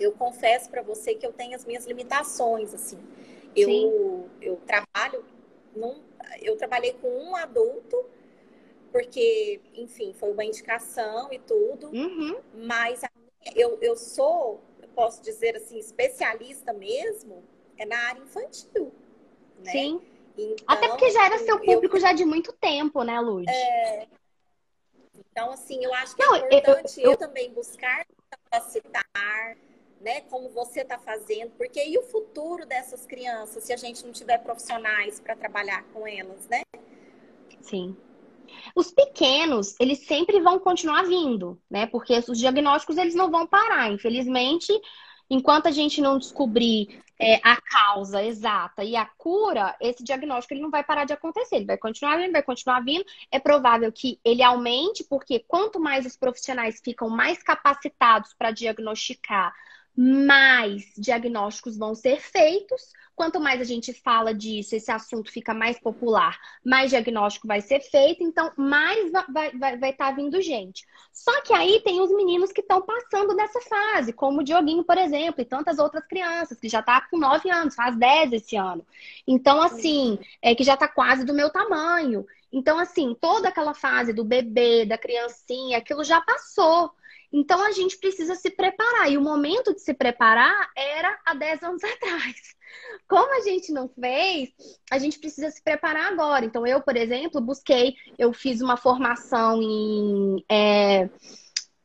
eu confesso para você que eu tenho as minhas limitações, assim. Eu, eu trabalho num, eu trabalhei com um adulto porque, enfim, foi uma indicação e tudo. Uhum. Mas eu, eu sou posso dizer assim, especialista mesmo, é na área infantil. Né? Sim. Então, Até porque já era seu público eu... já de muito tempo, né, Luz? É... Então, assim, eu acho que é Não, é importante eu, eu... eu também buscar capacitar, né? Como você está fazendo, porque e o futuro dessas crianças se a gente não tiver profissionais para trabalhar com elas, né? Sim. Os pequenos, eles sempre vão continuar vindo, né? Porque os diagnósticos eles não vão parar. Infelizmente, enquanto a gente não descobrir é, a causa exata e a cura, esse diagnóstico ele não vai parar de acontecer, ele vai continuar vindo, vai continuar vindo. É provável que ele aumente, porque quanto mais os profissionais ficam mais capacitados para diagnosticar, mais diagnósticos vão ser feitos. Quanto mais a gente fala disso, esse assunto fica mais popular, mais diagnóstico vai ser feito, então mais vai estar vai, vai tá vindo gente. Só que aí tem os meninos que estão passando nessa fase, como o Dioguinho, por exemplo, e tantas outras crianças, que já está com 9 anos, faz 10 esse ano. Então, assim, é que já está quase do meu tamanho. Então, assim, toda aquela fase do bebê, da criancinha, aquilo já passou. Então a gente precisa se preparar. E o momento de se preparar era há 10 anos atrás. Como a gente não fez, a gente precisa se preparar agora. Então, eu, por exemplo, busquei, eu fiz uma formação em é,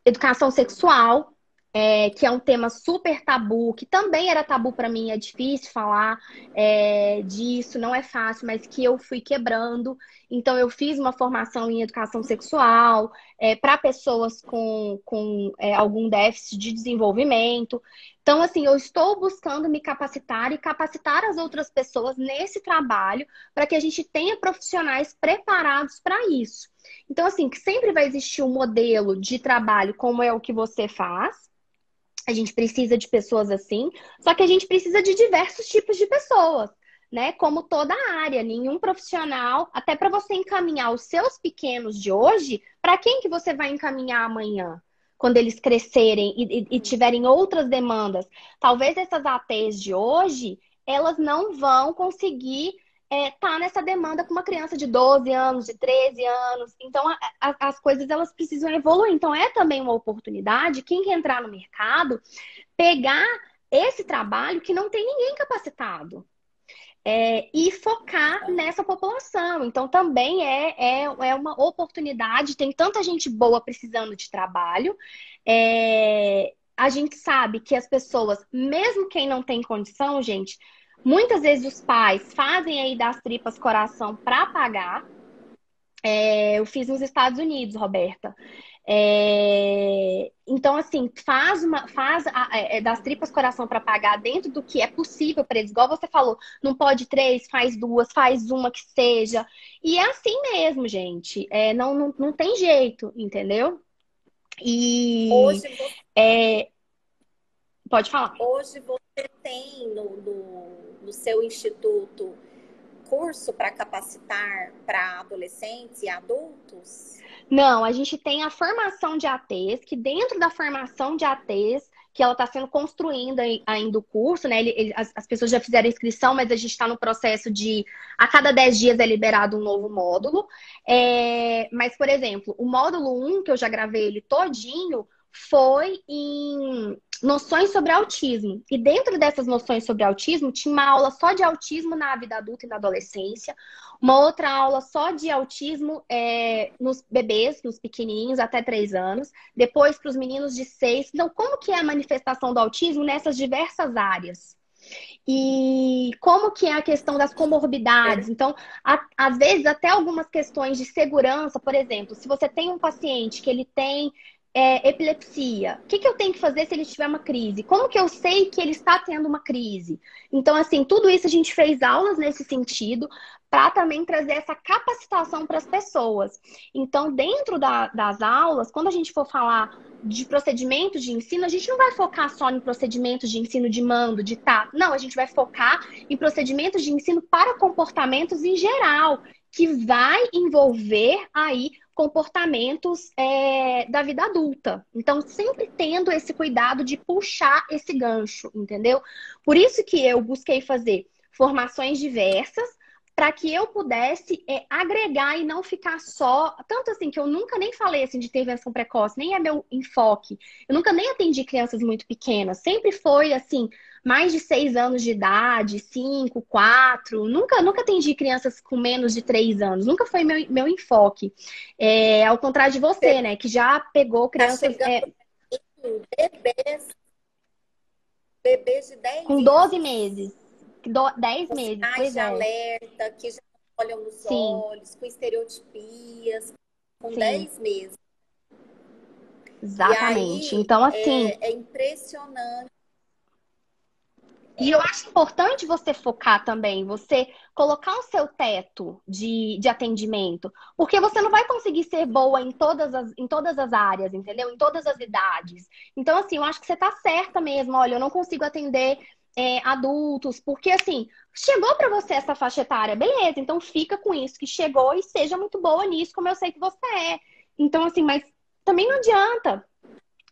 educação sexual é, que é um tema super tabu, que também era tabu para mim, é difícil falar é, disso, não é fácil, mas que eu fui quebrando. Então, eu fiz uma formação em educação sexual é, para pessoas com, com é, algum déficit de desenvolvimento. Então, assim, eu estou buscando me capacitar e capacitar as outras pessoas nesse trabalho para que a gente tenha profissionais preparados para isso. Então, assim, que sempre vai existir um modelo de trabalho como é o que você faz, a gente precisa de pessoas assim, só que a gente precisa de diversos tipos de pessoas, né? Como toda área, nenhum profissional, até para você encaminhar os seus pequenos de hoje, para quem que você vai encaminhar amanhã? Quando eles crescerem e, e, e tiverem outras demandas. Talvez essas ATs de hoje, elas não vão conseguir é, tá nessa demanda com uma criança de 12 anos, de 13 anos. Então, a, a, as coisas elas precisam evoluir. Então, é também uma oportunidade, quem quer entrar no mercado, pegar esse trabalho que não tem ninguém capacitado. É, e focar nessa população. Então, também é, é, é uma oportunidade. Tem tanta gente boa precisando de trabalho. É, a gente sabe que as pessoas, mesmo quem não tem condição, gente, Muitas vezes os pais fazem aí das tripas coração para pagar. É, eu fiz nos Estados Unidos, Roberta. É, então, assim, faz uma, faz a, é, das tripas coração para pagar dentro do que é possível para eles. Igual você falou, não pode três, faz duas, faz uma que seja. E é assim mesmo, gente. É, não, não, não tem jeito, entendeu? E hoje você... é, pode falar. Hoje você tem no, no no seu instituto curso para capacitar para adolescentes e adultos? Não, a gente tem a formação de ATs, que dentro da formação de ATs, que ela está sendo construída ainda o curso, né? Ele, ele, as, as, pessoas já fizeram inscrição, mas a gente está no processo de a cada 10 dias é liberado um novo módulo. É, mas, por exemplo, o módulo 1, que eu já gravei ele todinho, foi em noções sobre autismo. E dentro dessas noções sobre autismo, tinha uma aula só de autismo na vida adulta e na adolescência, uma outra aula só de autismo é, nos bebês, nos pequenininhos, até três anos, depois para os meninos de seis. Então, como que é a manifestação do autismo nessas diversas áreas? E como que é a questão das comorbidades? Então, a, às vezes, até algumas questões de segurança, por exemplo, se você tem um paciente que ele tem é, epilepsia. O que, que eu tenho que fazer se ele tiver uma crise? Como que eu sei que ele está tendo uma crise? Então, assim, tudo isso a gente fez aulas nesse sentido para também trazer essa capacitação para as pessoas. Então, dentro da, das aulas, quando a gente for falar de procedimentos de ensino, a gente não vai focar só em procedimentos de ensino de mando, de tá. Não, a gente vai focar em procedimentos de ensino para comportamentos em geral, que vai envolver aí comportamentos é, da vida adulta. Então, sempre tendo esse cuidado de puxar esse gancho, entendeu? Por isso que eu busquei fazer formações diversas para que eu pudesse é, agregar e não ficar só. Tanto assim que eu nunca nem falei assim de intervenção precoce, nem é meu enfoque. Eu nunca nem atendi crianças muito pequenas. Sempre foi assim, mais de seis anos de idade, cinco, quatro. Nunca, nunca atendi crianças com menos de três anos. Nunca foi meu, meu enfoque. É, ao contrário de você, né? Que já pegou tá crianças. Tá é... bebês. Bebês de 10 Com 12 meses. 10 meses. Pois de é. alerta, que já olham nos Sim. olhos, com estereotipias, com Sim. 10 meses. Exatamente. Aí, então, assim. É, é impressionante e eu acho importante você focar também, você colocar o seu teto de, de atendimento, porque você não vai conseguir ser boa em todas, as, em todas as áreas, entendeu? Em todas as idades. Então, assim, eu acho que você tá certa mesmo. Olha, eu não consigo atender é, adultos, porque assim, chegou para você essa faixa etária, beleza, então fica com isso que chegou e seja muito boa nisso, como eu sei que você é. Então, assim, mas também não adianta.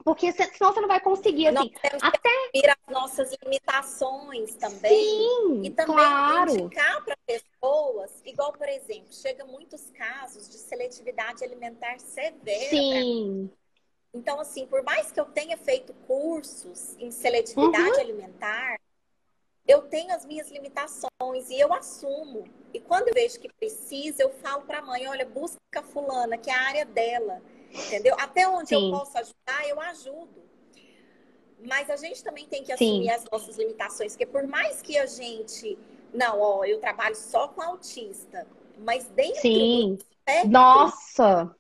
Porque senão você não vai conseguir, assim. até ver as nossas limitações também. Sim, e também claro. indicar para pessoas, igual, por exemplo, chega muitos casos de seletividade alimentar severa. Sim. Então, assim, por mais que eu tenha feito cursos em seletividade uhum. alimentar, eu tenho as minhas limitações e eu assumo. E quando eu vejo que precisa, eu falo para a mãe: olha, busca fulana, que é a área dela Entendeu? Até onde Sim. eu posso ajudar, eu ajudo. Mas a gente também tem que assumir Sim. as nossas limitações, porque por mais que a gente. Não, ó, eu trabalho só com autista, mas dentro Sim. do Nossa!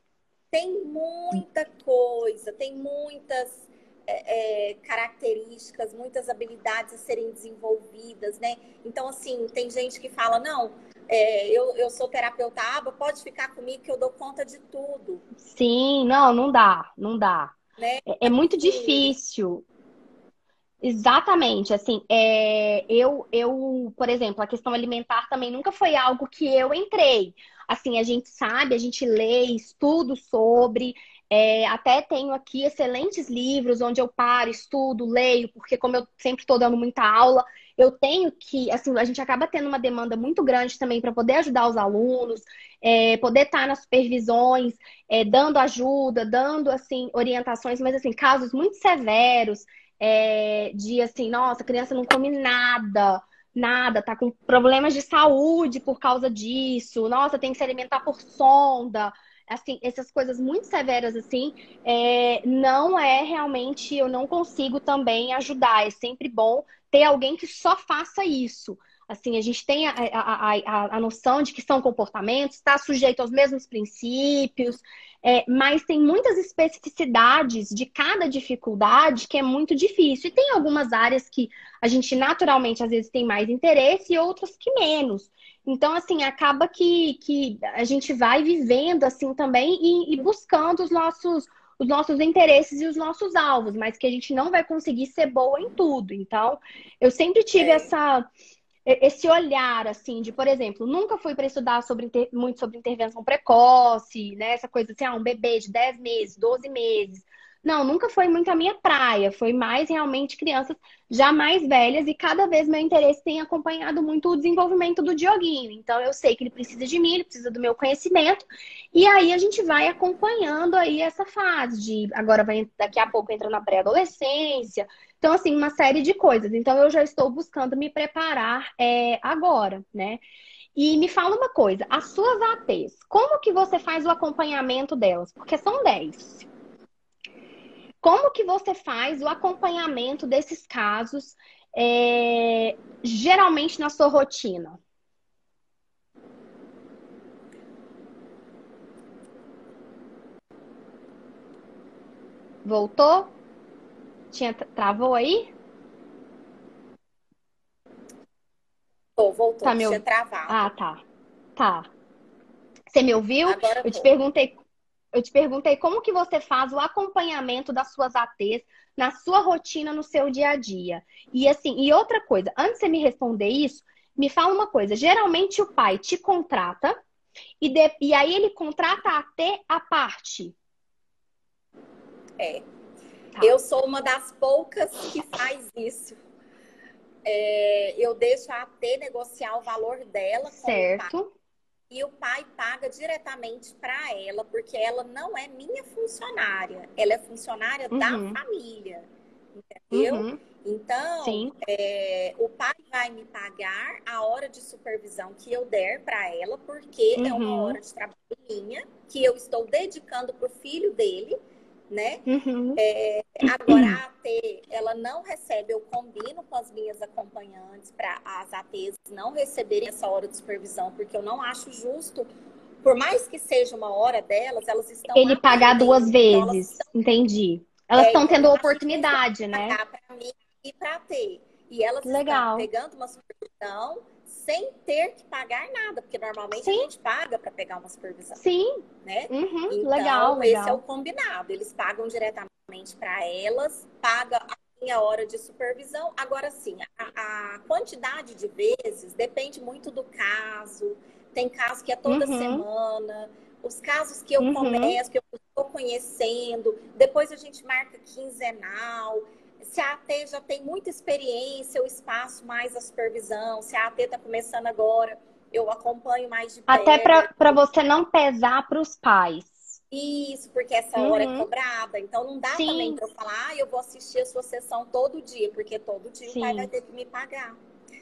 Tem muita coisa, tem muitas é, é, características, muitas habilidades a serem desenvolvidas, né? Então, assim, tem gente que fala, não, é, eu, eu sou terapeuta aba, pode ficar comigo que eu dou conta de tudo. Sim, não, não dá, não dá. Né? É, é, muito Sim. difícil. Exatamente, assim, é, eu, eu, por exemplo, a questão alimentar também nunca foi algo que eu entrei. Assim, a gente sabe, a gente lê, estudo sobre, é, até tenho aqui excelentes livros onde eu paro, estudo, leio, porque como eu sempre estou dando muita aula, eu tenho que, assim, a gente acaba tendo uma demanda muito grande também para poder ajudar os alunos, é, poder estar tá nas supervisões, é, dando ajuda, dando, assim, orientações, mas, assim, casos muito severos, é, de, assim, nossa, a criança não come nada, nada, tá com problemas de saúde por causa disso, nossa, tem que se alimentar por sonda, assim, essas coisas muito severas assim, é, não é realmente, eu não consigo também ajudar. É sempre bom ter alguém que só faça isso. Assim, a gente tem a, a, a, a noção de que são comportamentos, está sujeito aos mesmos princípios, é, mas tem muitas especificidades de cada dificuldade que é muito difícil. E tem algumas áreas que a gente naturalmente às vezes tem mais interesse e outras que menos. Então, assim, acaba que, que a gente vai vivendo assim também e, e buscando os nossos os nossos interesses e os nossos alvos, mas que a gente não vai conseguir ser boa em tudo. Então, eu sempre tive é. essa esse olhar assim de, por exemplo, nunca fui para estudar sobre muito sobre intervenção precoce, né? Essa coisa assim, ah, um bebê de 10 meses, 12 meses. Não, nunca foi muito a minha praia. Foi mais realmente crianças já mais velhas e cada vez meu interesse tem acompanhado muito o desenvolvimento do Dioguinho. Então eu sei que ele precisa de mim, ele precisa do meu conhecimento. E aí a gente vai acompanhando aí essa fase de agora vai daqui a pouco entra na pré-adolescência. Então assim, uma série de coisas. Então eu já estou buscando me preparar é, agora, né? E me fala uma coisa, as suas ATs, como que você faz o acompanhamento delas? Porque são 10. Como que você faz o acompanhamento desses casos, é, geralmente na sua rotina? Voltou? Tinha travou aí? Voltou, voltou. Tá Tinha travado. Ah, tá. Tá. Você me ouviu? Agora eu te perguntei eu te perguntei como que você faz o acompanhamento das suas ATs na sua rotina, no seu dia a dia. E assim, e outra coisa, antes de você me responder isso, me fala uma coisa. Geralmente o pai te contrata e, de, e aí ele contrata a AT a parte. É. Tá. Eu sou uma das poucas que faz isso. É, eu deixo a AT negociar o valor dela. Certo e o pai paga diretamente para ela, porque ela não é minha funcionária, ela é funcionária uhum. da família, entendeu? Uhum. Então, é, o pai vai me pagar a hora de supervisão que eu der para ela, porque uhum. é uma uhum. hora de trabalho minha, que eu estou dedicando para o filho dele, né? Uhum. É, agora, a AT, ela não recebe, eu combino com as minhas acompanhantes para as ATs não receberem essa hora de supervisão, porque eu não acho justo, por mais que seja uma hora delas, elas estão. Ele pagar duas vezes, então, elas entendi. Elas estão é, tendo então, oportunidade, né? Para mim e para a T. E elas Legal. estão pegando uma supervisão sem ter que pagar nada, porque normalmente Sim. a gente paga para pegar uma supervisão. Sim. Né? Uhum. Então, legal, esse legal. é o combinado. Eles pagam diretamente para elas, paga a minha hora de supervisão. Agora sim, a, a, quantidade de vezes depende muito do caso. Tem caso que é toda uhum. semana. Os casos que eu uhum. começo, que eu estou conhecendo, depois a gente marca quinzenal se a AT já tem muita experiência, eu espaço mais a supervisão. Se a AT está começando agora, eu acompanho mais de perto. Até para você não pesar para os pais. Isso, porque essa uhum. hora é uhum. cobrada. Então não dá Sim. também para eu falar, ah, eu vou assistir a sua sessão todo dia, porque todo dia Sim. o pai vai ter que me pagar.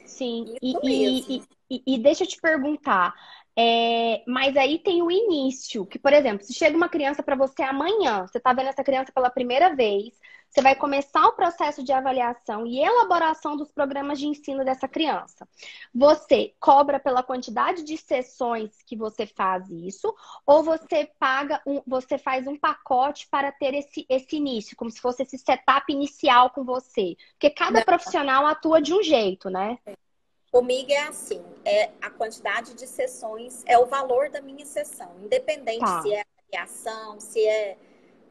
Sim, e, e, e, e, deixa eu te perguntar, é, mas aí tem o início, que, por exemplo, se chega uma criança para você amanhã, você está vendo essa criança pela primeira vez, você vai começar o processo de avaliação e elaboração dos programas de ensino dessa criança. Você cobra pela quantidade de sessões que você faz isso, ou você paga um, você faz um pacote para ter esse, esse início, como se fosse esse setup inicial com você. Porque cada Não. profissional atua de um jeito, né? Comigo é assim, é a quantidade de sessões, é o valor da minha sessão, independente tá. se é avaliação, se é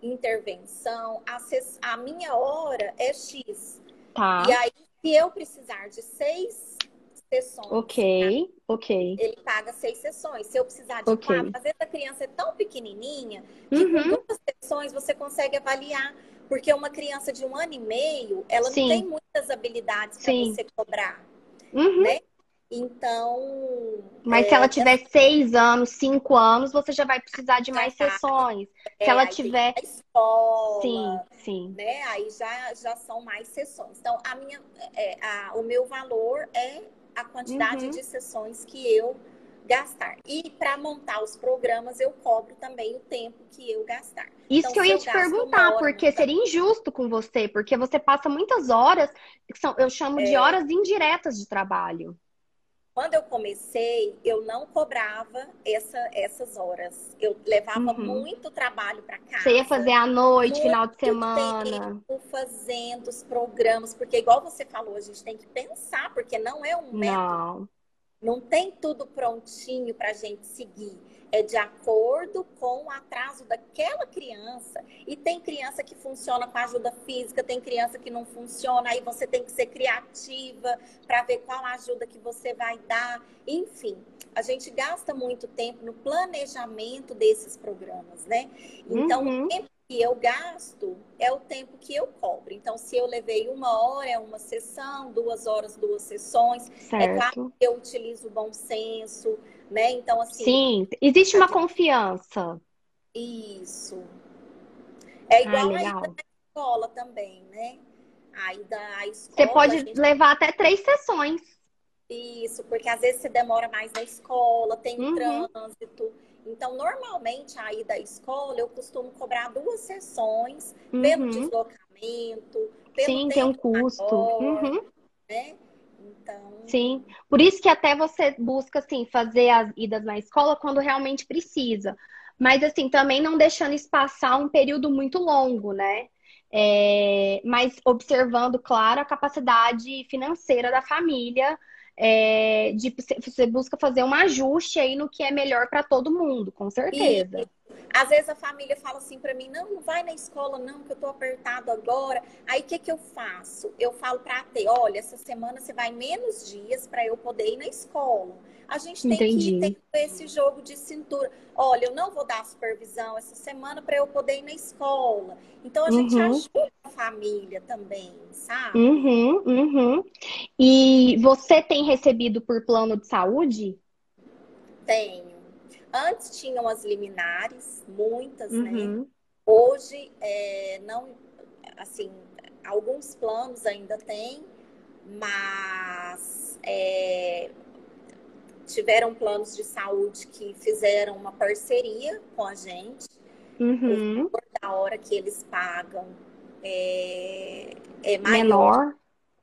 intervenção, a, a minha hora é X. Tá. E aí, se eu precisar de seis sessões. Ok, tá? ok. Ele paga seis sessões. Se eu precisar de okay. quatro, às vezes a criança é tão pequenininha que uhum. com duas sessões você consegue avaliar. Porque uma criança de um ano e meio, ela Sim. não tem muitas habilidades para você cobrar. Uhum. Né? Então. Mas é, se ela tiver seis anos, cinco anos, você já vai precisar de mais tá. sessões. É, se ela tiver. Escola, sim, sim. Né? Aí já, já são mais sessões. Então, a minha, é, a, o meu valor é a quantidade uhum. de sessões que eu gastar. E para montar os programas, eu cobro também o tempo que eu gastar. Isso então, que eu ia eu te perguntar, porque seria injusto com você, porque você passa muitas horas, que são, eu chamo de é. horas indiretas de trabalho. Quando eu comecei, eu não cobrava essa, essas horas. Eu levava uhum. muito trabalho para casa. Você ia fazer à noite, final de semana. Tempo fazendo os programas, porque igual você falou, a gente tem que pensar, porque não é um método. Não. Não tem tudo prontinho para a gente seguir é de acordo com o atraso daquela criança. E tem criança que funciona com ajuda física, tem criança que não funciona, aí você tem que ser criativa para ver qual ajuda que você vai dar. Enfim, a gente gasta muito tempo no planejamento desses programas, né? Então, uhum. o tempo que eu gasto é o tempo que eu cobro. Então, se eu levei uma hora, é uma sessão, duas horas, duas sessões. Certo. É claro que eu utilizo o bom senso né? Então, assim. Sim, existe uma confiança. Isso. É igual ah, a escola também, né? A ida à escola. Você pode gente... levar até três sessões. Isso, porque às vezes você demora mais na escola, tem uhum. trânsito. Então, normalmente, a ida à escola, eu costumo cobrar duas sessões uhum. pelo deslocamento, pelo Sim, tem um custo. uhum. né? Então. Sim. Por isso que até você busca, assim, fazer as idas na escola quando realmente precisa. Mas, assim, também não deixando espaçar um período muito longo, né? É, mas observando, claro, a capacidade financeira da família. É, de, você busca fazer um ajuste aí no que é melhor para todo mundo, com certeza. Às vezes a família fala assim para mim: não, não vai na escola, não, que eu tô apertado agora. Aí o que, que eu faço? Eu falo para a T: olha, essa semana você vai menos dias para eu poder ir na escola. A gente tem Entendi. que ter esse jogo de cintura. Olha, eu não vou dar supervisão essa semana para eu poder ir na escola. Então a gente uhum. ajuda a família também, sabe? Uhum, uhum. E você tem recebido por plano de saúde? Tenho. Antes tinham as liminares, muitas, né? uhum. né? Hoje, é, não, assim, alguns planos ainda tem, mas é, tiveram planos de saúde que fizeram uma parceria com a gente. Uhum. Da hora que eles pagam é, é maior. Menor?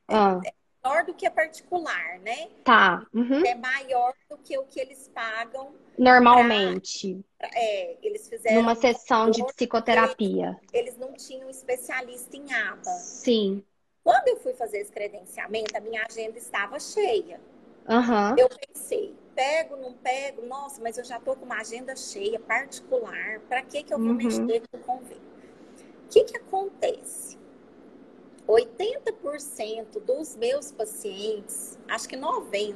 Ah. É menor do que a particular, né? Tá. Uhum. É maior do que o que eles pagam. Normalmente. Pra, é, eles fizeram. Numa sessão de psicoterapia. Eles não tinham especialista em aba. Sim. Quando eu fui fazer esse credenciamento, a minha agenda estava cheia. Uhum. Eu pensei, pego, não pego, nossa, mas eu já tô com uma agenda cheia, particular, para que que eu vou uhum. mexer com o convênio? O que que acontece? 80% dos meus pacientes, acho que 90%,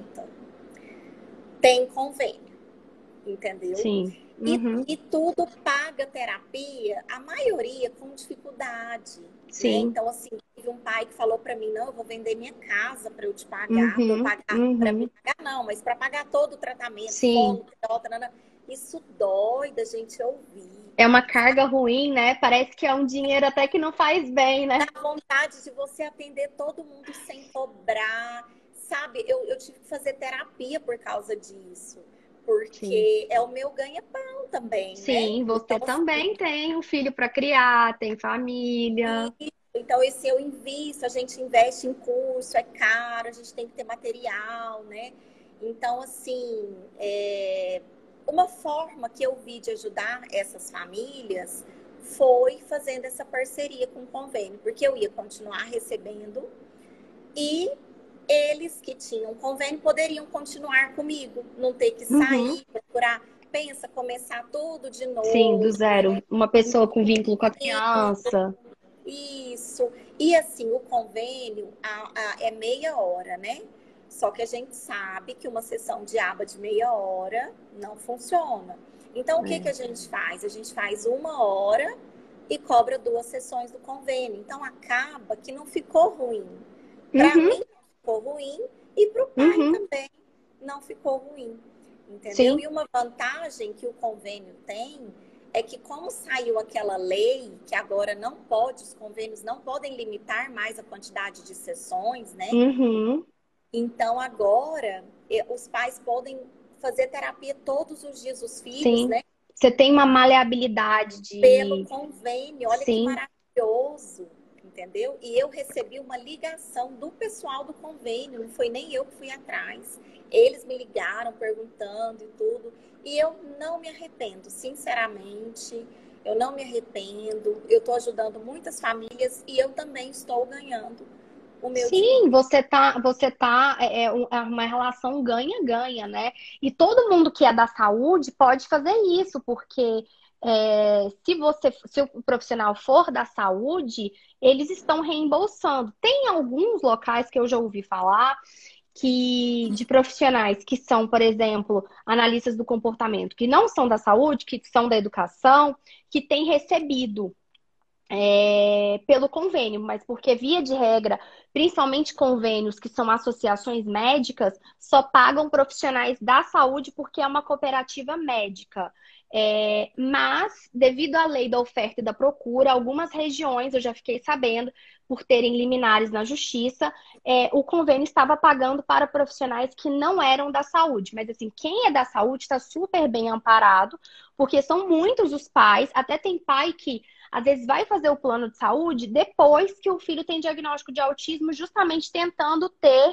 tem convênio, entendeu? Sim. Uhum. E, e, tudo paga terapia, a maioria com dificuldade. Né? Sim. Né? Então, assim, tive um pai que falou para mim: não, eu vou vender minha casa para eu te pagar, uhum. para pagar, uhum. para me pagar, não, mas para pagar todo o tratamento. Sim. Isso dói da gente ouvir. É uma carga ruim, né? Parece que é um dinheiro até que não faz bem, né? Dá vontade de você atender todo mundo sem cobrar. Sabe, eu, eu tive que fazer terapia por causa disso porque Sim. é o meu ganha-pão também. Sim, né? você então, também assim, tem um filho para criar, tem família. Então, esse eu invisto, a gente investe em curso, é caro, a gente tem que ter material, né? Então, assim, é... uma forma que eu vi de ajudar essas famílias foi fazendo essa parceria com o convênio, porque eu ia continuar recebendo e eles que tinham convênio poderiam continuar comigo, não ter que sair, uhum. procurar. Pensa, começar tudo de novo. Sim, do zero. Uma pessoa com vínculo com a criança. Isso. E assim, o convênio a, a, é meia hora, né? Só que a gente sabe que uma sessão de aba de meia hora não funciona. Então, o que, é. que a gente faz? A gente faz uma hora e cobra duas sessões do convênio. Então, acaba que não ficou ruim. Para uhum. mim, ficou ruim e para o pai uhum. também não ficou ruim. Entendeu? Sim. E uma vantagem que o convênio tem é que como saiu aquela lei que agora não pode, os convênios não podem limitar mais a quantidade de sessões, né? Uhum. Então agora os pais podem fazer terapia todos os dias, os filhos, Sim. né? Você tem uma maleabilidade de. Pelo convênio, olha Sim. que maravilhoso entendeu? E eu recebi uma ligação do pessoal do convênio, não foi nem eu que fui atrás. Eles me ligaram perguntando e tudo. E eu não me arrependo, sinceramente. Eu não me arrependo. Eu estou ajudando muitas famílias e eu também estou ganhando o meu Sim, dinheiro. você tá, você tá é, é, é uma relação ganha-ganha, né? E todo mundo que é da saúde pode fazer isso, porque é, se você, se o profissional for da saúde, eles estão reembolsando. Tem alguns locais que eu já ouvi falar que de profissionais que são, por exemplo, analistas do comportamento, que não são da saúde, que são da educação, que têm recebido é, pelo convênio, mas porque via de regra, principalmente convênios que são associações médicas, só pagam profissionais da saúde porque é uma cooperativa médica. É, mas, devido à lei da oferta e da procura, algumas regiões, eu já fiquei sabendo, por terem liminares na justiça, é, o convênio estava pagando para profissionais que não eram da saúde. Mas, assim, quem é da saúde está super bem amparado, porque são muitos os pais, até tem pai que às vezes vai fazer o plano de saúde depois que o filho tem diagnóstico de autismo, justamente tentando ter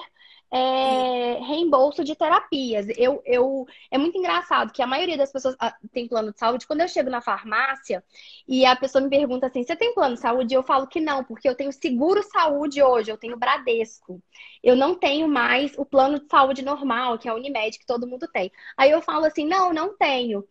é, reembolso de terapias. Eu, eu, é muito engraçado que a maioria das pessoas ah, tem plano de saúde. Quando eu chego na farmácia e a pessoa me pergunta assim: você tem plano de saúde? Eu falo que não, porque eu tenho seguro saúde hoje, eu tenho Bradesco. Eu não tenho mais o plano de saúde normal, que é a Unimed, que todo mundo tem. Aí eu falo assim: não, não tenho.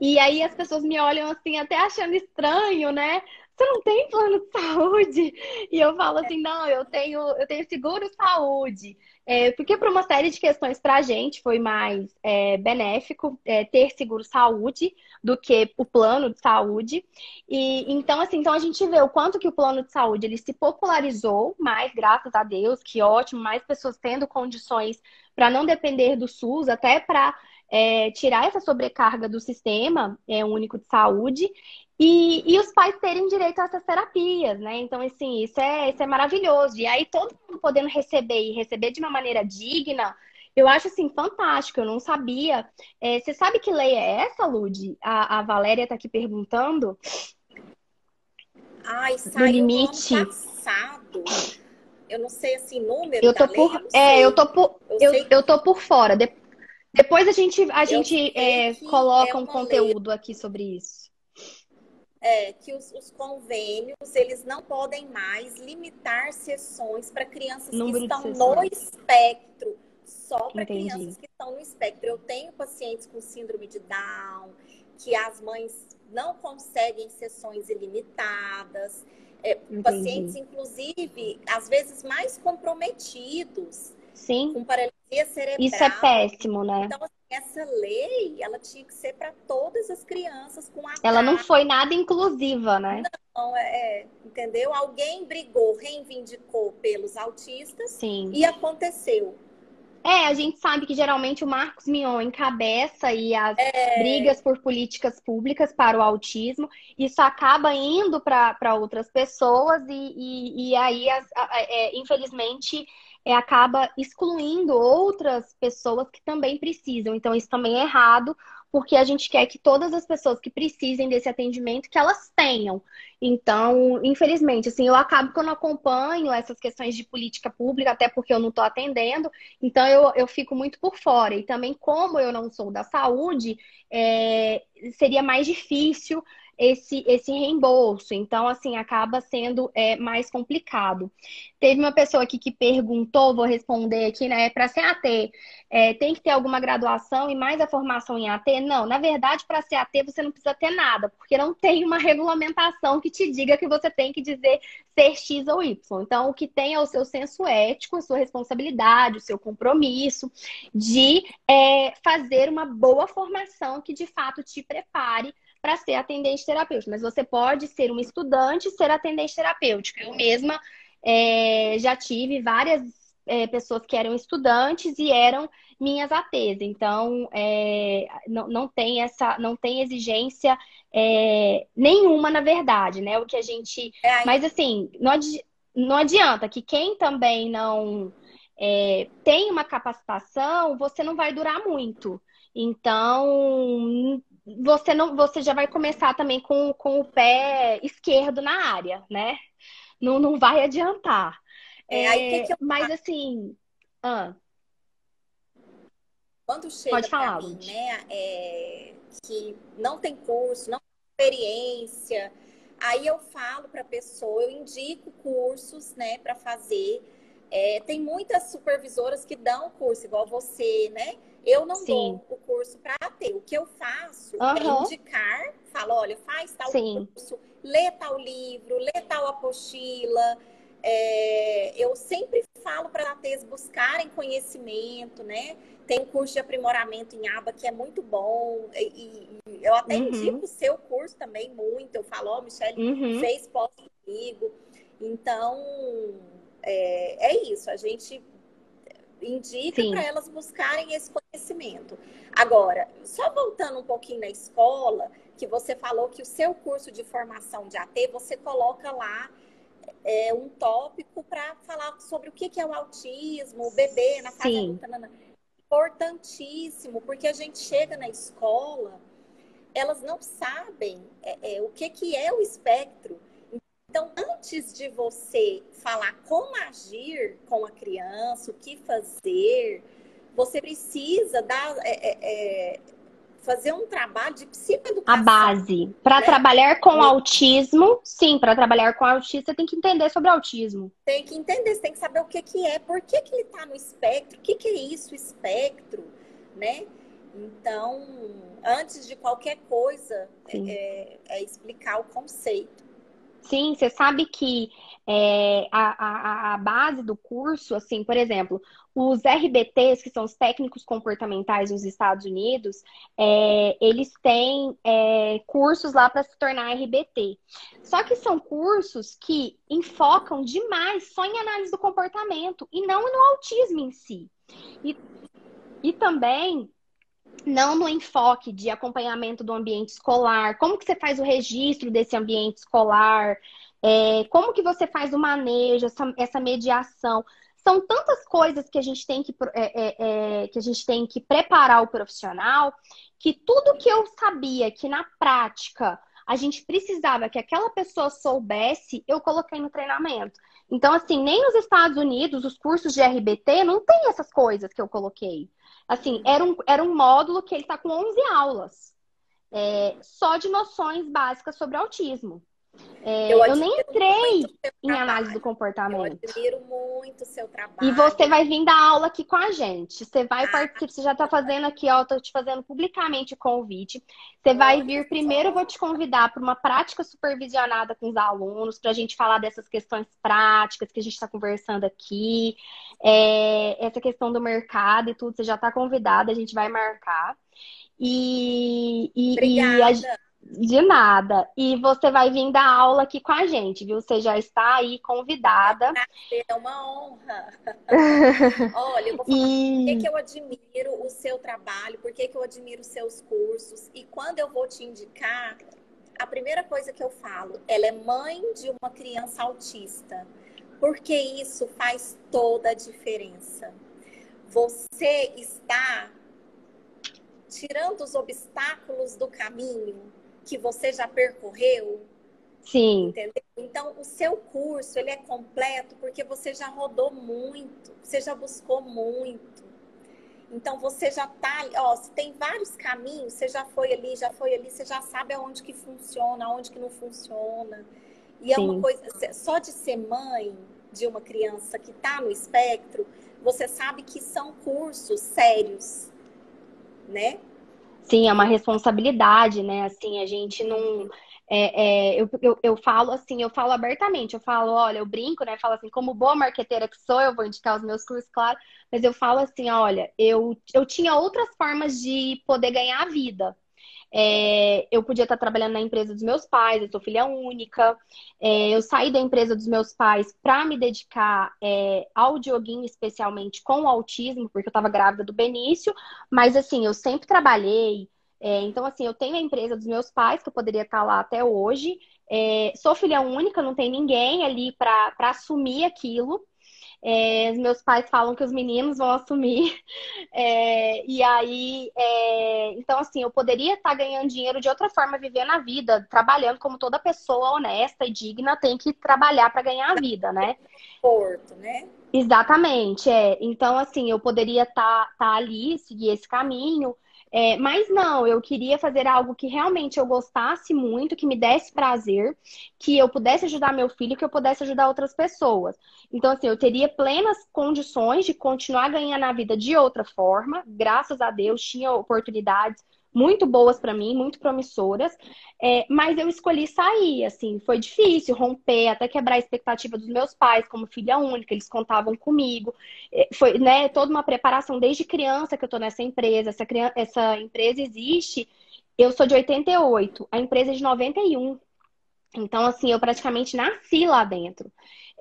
E aí as pessoas me olham assim, até achando estranho, né? Você não tem plano de saúde? E eu falo assim, não, eu tenho, eu tenho seguro saúde. É, porque por uma série de questões para a gente foi mais é, benéfico é, ter seguro saúde do que o plano de saúde. E então, assim, então a gente vê o quanto que o plano de saúde ele se popularizou mais, graças a Deus, que ótimo, mais pessoas tendo condições para não depender do SUS, até para é, tirar essa sobrecarga do sistema é, único de saúde e, e, os pais terem direito a essas terapias, né? Então, assim, isso é, isso é maravilhoso. E aí, todo mundo podendo receber e receber de uma maneira digna, Eu acho assim fantástico, eu não sabia. É, você sabe que lei é essa, Lud? A, a Valéria está aqui perguntando. Ai, saiu do limite. ano passado. Eu não sei assim, número eu tô por, lei, É, eu tô por, eu, eu, eu, tô por fora. De, depois a gente, a gente é, coloca é um conteúdo aqui sobre isso. É, que os, os, convênios eles não podem mais limitar sessões para crianças Número que estão no espectro, só para crianças que estão no espectro. Eu tenho pacientes com síndrome de Down, que as mães não conseguem sessões ilimitadas. É, pacientes, inclusive, às vezes mais comprometidos. Sim. Com paralisia cerebral. Isso é péssimo, né? Então, assim, essa lei, ela tinha que ser para todas as crianças com a Ela não foi nada inclusiva, né? Não, é, é, entendeu? Alguém brigou, reivindicou pelos autistas Sim. e aconteceu. É, a gente sabe que geralmente o Marcos Mion encabeça e as é... brigas por políticas públicas para o autismo. Isso acaba indo para outras pessoas e, e, e aí, as, é, infelizmente, é, acaba excluindo outras pessoas que também precisam. Então, isso também é errado, porque a gente quer que todas as pessoas que precisem desse atendimento, que elas tenham. Então, infelizmente, assim, eu acabo que eu não acompanho essas questões de política pública, até porque eu não estou atendendo, então eu, eu fico muito por fora. E também, como eu não sou da saúde, é, seria mais difícil esse, esse reembolso. Então, assim, acaba sendo é, mais complicado. Teve uma pessoa aqui que perguntou, vou responder aqui, né? Para ser AT, é, tem que ter alguma graduação e mais a formação em AT? Não, na verdade, para ser AT você não precisa ter nada, porque não tem uma regulamentação que te diga que você tem que dizer ser X ou Y. Então, o que tem é o seu senso ético, a sua responsabilidade, o seu compromisso de é, fazer uma boa formação que de fato te prepare para ser atendente terapêutico, mas você pode ser um estudante e ser atendente terapêutico. Eu mesma é, já tive várias é, pessoas que eram estudantes e eram minhas ATs. Então, é, não, não, tem essa, não tem exigência é, nenhuma, na verdade, né? O que a gente. É, mas assim, não, adi... não adianta que quem também não é, tem uma capacitação, você não vai durar muito. Então, você não, você já vai começar também com, com o pé esquerdo na área, né? Não, não vai adiantar. É, é, que eu... Mas assim. Ah. Quando chega falar, mim, né, é, que não tem curso, não tem experiência, aí eu falo para a pessoa, eu indico cursos, né, para fazer. É, tem muitas supervisoras que dão curso, igual você, né? Eu não Sim. dou o curso para ter. O que eu faço uhum. é indicar, falo, olha, faz tal Sim. curso, lê tal livro, lê tal apostila. É, eu sempre falo para ATs buscarem conhecimento, né? Tem curso de aprimoramento em aba que é muito bom. E, e eu até uhum. indico o seu curso também muito. Eu falo, ó, oh, Michelle uhum. fez pós comigo. Então, é, é isso. A gente indica para elas buscarem esse conhecimento. Agora, só voltando um pouquinho na escola, que você falou que o seu curso de formação de AT, você coloca lá é, um tópico para falar sobre o que, que é o autismo, o bebê na fase adulta. Importantíssimo, porque a gente chega na escola, elas não sabem é, é, o que, que é o espectro. Então, antes de você falar como agir com a criança, o que fazer, você precisa dar, é, é, é fazer um trabalho de psicoeducação. A base. Para né? trabalhar com né? autismo, sim, para trabalhar com autista, você tem que entender sobre autismo. Tem que entender, você tem que saber o que, que é, por que, que ele está no espectro, o que, que é isso, espectro, né? Então, antes de qualquer coisa, é, é explicar o conceito. Sim, você sabe que é, a, a, a, base do curso, assim, por exemplo, os RBTs, que são os técnicos comportamentais nos Estados Unidos, é, eles têm é, cursos lá para se tornar RBT. Só que são cursos que enfocam demais só em análise do comportamento e não no autismo em si. E, e também não no enfoque de acompanhamento do ambiente escolar, como que você faz o registro desse ambiente escolar, é, como que você faz o manejo, essa, essa mediação. são tantas coisas que a gente tem que, é, é, é, que a gente tem que preparar o profissional que tudo que eu sabia que na prática a gente precisava que aquela pessoa soubesse, eu coloquei no treinamento. Então, assim, nem nos Estados Unidos, os cursos de RBT não tem essas coisas que eu coloquei. Assim, era um, era um módulo que ele está com 11 aulas, é, só de noções básicas sobre autismo. É, eu, eu, nem entrei em análise do comportamento. Eu admiro muito o seu trabalho. E você vai vir dar aula aqui com a gente. Você vai ah, participar, você já está fazendo aqui, ó, tô te fazendo publicamente o convite. Você vai vir primeiro, eu vou te convidar para uma prática supervisionada com os alunos, para a gente falar dessas questões práticas que a gente está conversando aqui. É, essa questão do mercado e tudo, você já está convidada, a gente vai marcar. E, e, Obrigada. E a, de nada. E você vai vir dar aula aqui com a gente, viu? Você já está aí convidada. É uma honra. Olha, eu vou falar e... por que, que eu admiro o seu trabalho, por que, que eu admiro os seus cursos. E quando eu vou te indicar, a primeira coisa que eu falo, ela é mãe de uma criança autista. Porque isso faz toda a diferença. Você está tirando os obstáculos do caminho que você já percorreu. Sim. Entendeu? Então, o seu curso, ele é completo porque você já rodou muito, você já buscou muito. Então, você já tá, ó, se tem vários caminhos, você já foi ali, já foi ali, você já sabe aonde que funciona, aonde que não funciona. E Sim. é uma coisa, só de ser mãe de uma criança que está no espectro, você sabe que são cursos sérios, né? Sim, é uma responsabilidade, né? Assim, a gente não. É, é, eu, eu, eu, falo assim, eu falo abertamente, eu falo, olha, eu brinco, né? Falo assim, como boa marqueteira que sou, eu vou indicar os meus cursos, claro, mas eu falo assim, olha, eu, eu tinha outras formas de poder ganhar a vida. É, eu podia estar trabalhando na empresa dos meus pais, eu sou filha única. É, eu saí da empresa dos meus pais para me dedicar é, ao Dioguinho, especialmente com o autismo, porque eu estava grávida do Benício. Mas, assim, eu sempre trabalhei. É, então, assim, eu tenho a empresa dos meus pais, que eu poderia estar lá até hoje. É, sou filha única, não tem ninguém ali para assumir aquilo. É, os meus pais falam que os meninos vão assumir. É, e aí, é, então, assim, eu poderia estar ganhando dinheiro de outra forma, vivendo a vida, trabalhando como toda pessoa honesta e digna tem que trabalhar para ganhar a vida, né? Porto, né? Exatamente, é. Então, assim, eu poderia estar tá, tá ali, seguir esse caminho, é, mas não, eu queria fazer algo que realmente eu gostasse muito, que me desse prazer, que eu pudesse ajudar meu filho, que eu pudesse ajudar outras pessoas. Então, assim, eu teria plenas condições de continuar ganhando a vida de outra forma. Graças a Deus, tinha oportunidades muito boas para mim, muito promissoras, é, mas eu escolhi sair, assim, foi difícil romper, até quebrar a expectativa dos meus pais como filha única, eles contavam comigo, é, foi, né, toda uma preparação desde criança que eu tô nessa empresa, essa, criança, essa empresa existe, eu sou de 88, a empresa é de 91, então, assim, eu praticamente nasci lá dentro.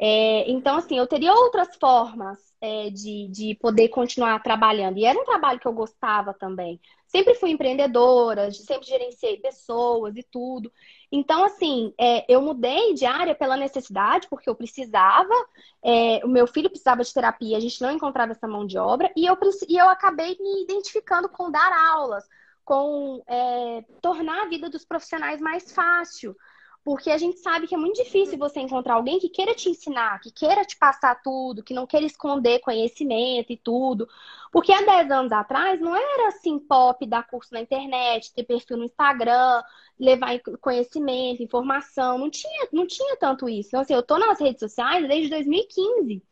É, então, assim, eu teria outras formas é, de, de poder continuar trabalhando. E era um trabalho que eu gostava também. Sempre fui empreendedora, sempre gerenciei pessoas e tudo. Então, assim, é, eu mudei de área pela necessidade, porque eu precisava, é, o meu filho precisava de terapia, a gente não encontrava essa mão de obra, e eu, e eu acabei me identificando com dar aulas, com é, tornar a vida dos profissionais mais fácil. Porque a gente sabe que é muito difícil você encontrar alguém que queira te ensinar, que queira te passar tudo, que não queira esconder conhecimento e tudo. Porque há 10 anos atrás não era assim pop dar curso na internet, ter perfil no Instagram, levar conhecimento, informação. Não tinha, não tinha tanto isso. Então, assim, eu tô nas redes sociais desde 2015.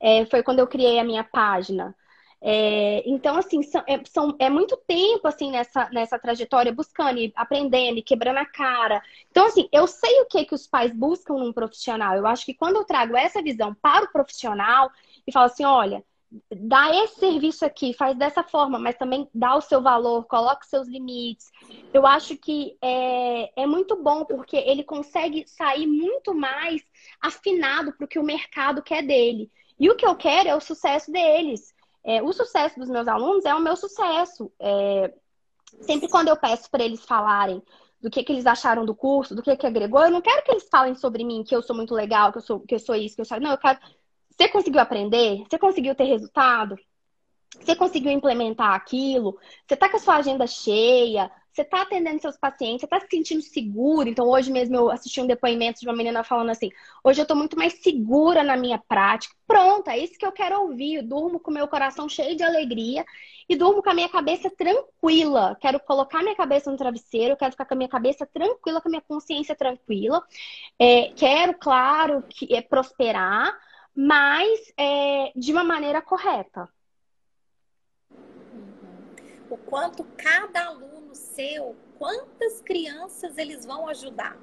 É, foi quando eu criei a minha página. É, então, assim, são, é, são, é muito tempo, assim, nessa, nessa trajetória, buscando, e aprendendo, e quebrando a cara. Então, assim, eu sei o que, que os pais buscam num profissional. Eu acho que quando eu trago essa visão para o profissional e falo assim, olha, dá esse serviço aqui, faz dessa forma, mas também dá o seu valor, coloca os seus limites. Eu acho que é, é muito bom, porque ele consegue sair muito mais afinado para o que o mercado quer dele. E o que eu quero é o sucesso deles. É, o sucesso dos meus alunos é o meu sucesso. É, sempre quando eu peço para eles falarem do que, que eles acharam do curso, do que, que agregou, eu não quero que eles falem sobre mim, que eu sou muito legal, que eu sou, que eu sou isso, que eu sou. Não, eu quero Você conseguiu aprender? Você conseguiu ter resultado? Você conseguiu implementar aquilo? Você está com a sua agenda cheia? Você está atendendo seus pacientes? Você está se sentindo seguro? Então, hoje mesmo eu assisti um depoimento de uma menina falando assim: hoje eu estou muito mais segura na minha prática. Pronto, é isso que eu quero ouvir. Eu durmo com meu coração cheio de alegria e durmo com a minha cabeça tranquila. Quero colocar minha cabeça no travesseiro, quero ficar com a minha cabeça tranquila, com a minha consciência tranquila. É, quero, claro, que é prosperar, mas é, de uma maneira correta o quanto cada aluno seu, quantas crianças eles vão ajudar,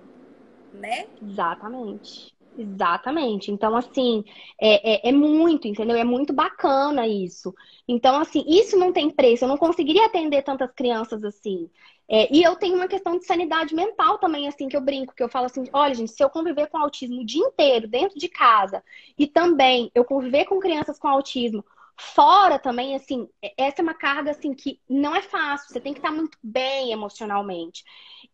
né? Exatamente. Exatamente. Então, assim, é, é, é, muito, entendeu? É muito bacana isso. Então, assim, isso não tem preço. Eu não conseguiria atender tantas crianças assim. É, e eu tenho uma questão de sanidade mental também, assim, que eu brinco, que eu falo assim, olha, gente, se eu conviver com autismo o dia inteiro, dentro de casa, e também eu conviver com crianças com autismo Fora também, assim, essa é uma carga assim que não é fácil, você tem que estar muito bem emocionalmente.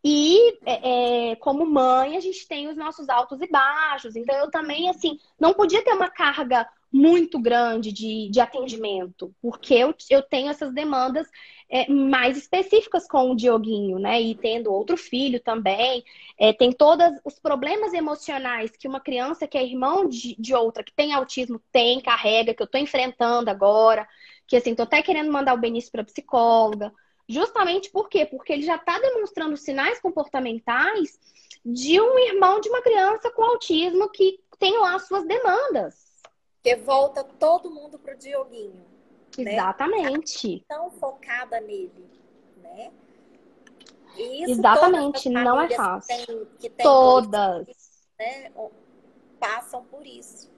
E é, é, como mãe, a gente tem os nossos altos e baixos. Então eu também, assim, não podia ter uma carga muito grande de, de atendimento, porque eu, eu tenho essas demandas é, mais específicas com o Dioguinho, né? E tendo outro filho também, é, tem todos os problemas emocionais que uma criança que é irmão de, de outra, que tem autismo, tem, carrega, que eu tô enfrentando agora, que assim, tô até querendo mandar o Benício para psicóloga. Justamente por quê? Porque ele já está demonstrando sinais comportamentais de um irmão de uma criança com autismo que tem lá suas demandas. Que volta todo mundo pro Dioguinho. Né? Exatamente. Né? Tão focada nele, né? Isso, Exatamente, não é fácil. Que tem, que tem todas. Dois, né, passam por isso.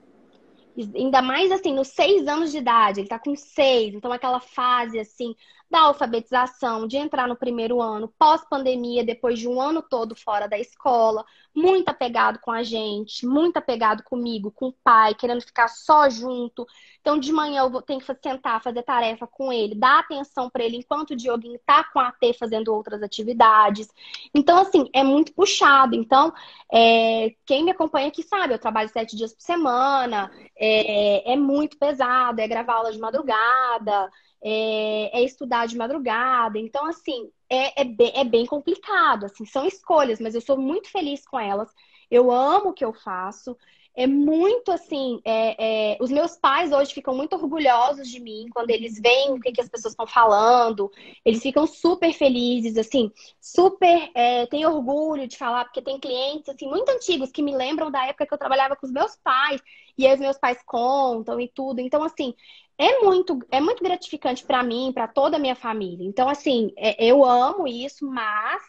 Ainda mais assim, nos seis anos de idade, ele tá com seis, então aquela fase assim da alfabetização, de entrar no primeiro ano, pós-pandemia, depois de um ano todo fora da escola, muito apegado com a gente, muito apegado comigo, com o pai, querendo ficar só junto. Então, de manhã eu tenho que sentar, fazer tarefa com ele, dar atenção para ele enquanto o Dioguinho tá com a T fazendo outras atividades. Então, assim, é muito puxado. Então, é, quem me acompanha aqui sabe, eu trabalho sete dias por semana, é, é muito pesado, é gravar aula de madrugada é, é estudar de madrugada. Então, assim, é, é, bem, é bem complicado. Assim, são escolhas, mas eu sou muito feliz com elas. Eu amo o que eu faço é muito assim. É, é, os meus pais hoje ficam muito orgulhosos de mim quando eles veem o que, que as pessoas estão falando. Eles ficam super felizes, assim, super. É, tem orgulho de falar, porque tem clientes assim, muito antigos que me lembram da época que eu trabalhava com os meus pais, e aí os meus pais contam e tudo. Então, assim, é muito, é muito gratificante para mim, para toda a minha família. Então, assim, é, eu amo isso, mas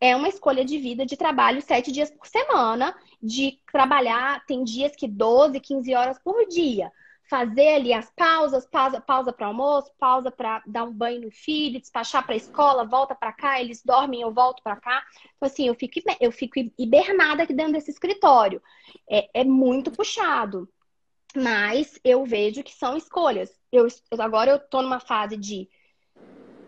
é uma escolha de vida de trabalho sete dias por semana, de trabalhar, tem dias que 12, 15 horas por dia. Fazer ali as pausas, pausa, pausa para almoço, pausa para dar um banho no filho, despachar para a escola, volta para cá, eles dormem, eu volto para cá. Então, assim, eu fico, eu fico hibernada aqui dentro desse escritório. É, é muito puxado. Mas eu vejo que são escolhas. Eu, agora eu estou numa fase de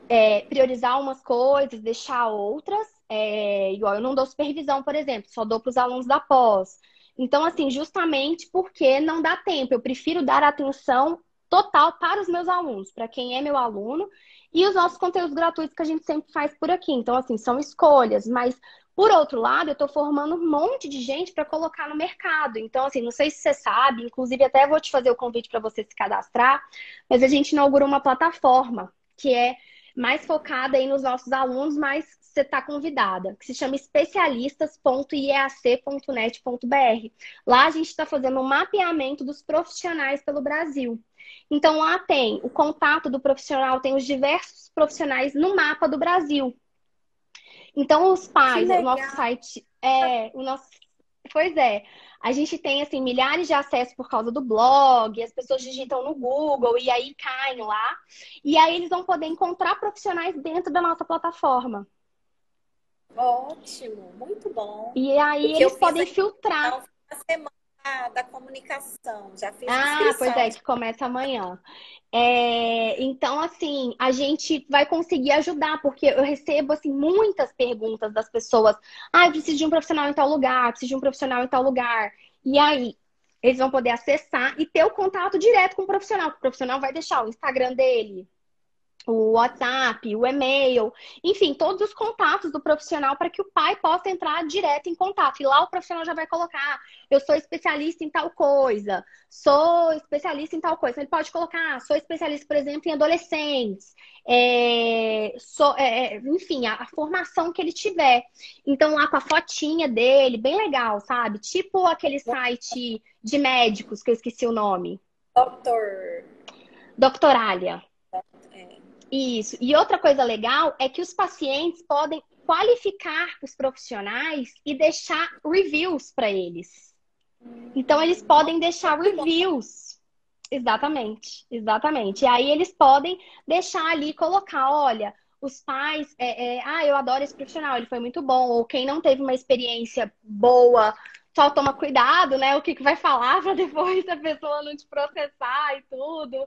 é, priorizar umas coisas, deixar outras, é, igual eu não dou supervisão, por exemplo, só dou para os alunos da pós. Então, assim, justamente porque não dá tempo, eu prefiro dar atenção total para os meus alunos, para quem é meu aluno, e os nossos conteúdos gratuitos que a gente sempre faz por aqui. Então, assim, são escolhas, mas por outro lado, eu estou formando um monte de gente para colocar no mercado. Então, assim, não sei se você sabe, inclusive até vou te fazer o convite para você se cadastrar, mas a gente inaugurou uma plataforma que é mais focada aí nos nossos alunos, mas você está convidada, que se chama especialistas.iac.net.br. Lá a gente está fazendo um mapeamento dos profissionais pelo Brasil. Então lá tem o contato do profissional, tem os diversos profissionais no mapa do Brasil. Então os pais, o nosso site é o nosso Pois é. A gente tem, assim, milhares de acessos por causa do blog, as pessoas digitam no Google e aí caem lá. E aí eles vão poder encontrar profissionais dentro da nossa plataforma. Ótimo, muito bom. E aí eles podem filtrar. Na semana da comunicação, já fiz Ah, pois é, que começa amanhã. É, então, assim, a gente vai conseguir ajudar, porque eu recebo, assim, muitas perguntas das pessoas. Ah, eu preciso de um profissional em tal lugar, preciso de um profissional em tal lugar. E aí, eles vão poder acessar e ter o contato direto com o profissional. O profissional vai deixar o Instagram dele, o WhatsApp, o e-mail, enfim, todos os contatos do profissional para que o pai possa entrar direto em contato. E lá o profissional já vai colocar: eu sou especialista em tal coisa, sou especialista em tal coisa. Ele pode colocar: sou especialista, por exemplo, em adolescentes, é, sou, é, é, enfim, a, a, formação que ele tiver. Então, lá com a fotinha dele, bem legal, sabe? Tipo aquele site de médicos que eu esqueci o nome. Doutor. Doctoralia. Isso. E outra coisa legal é que os pacientes podem qualificar os profissionais e deixar reviews para eles. Então, eles podem deixar reviews. Exatamente, exatamente. E aí eles podem deixar ali, colocar, olha, os pais, é, é, ah, eu adoro esse profissional, ele foi muito bom. Ou quem não teve uma experiência boa só toma cuidado, né? O que, que vai falar para depois a pessoa não te processar e tudo.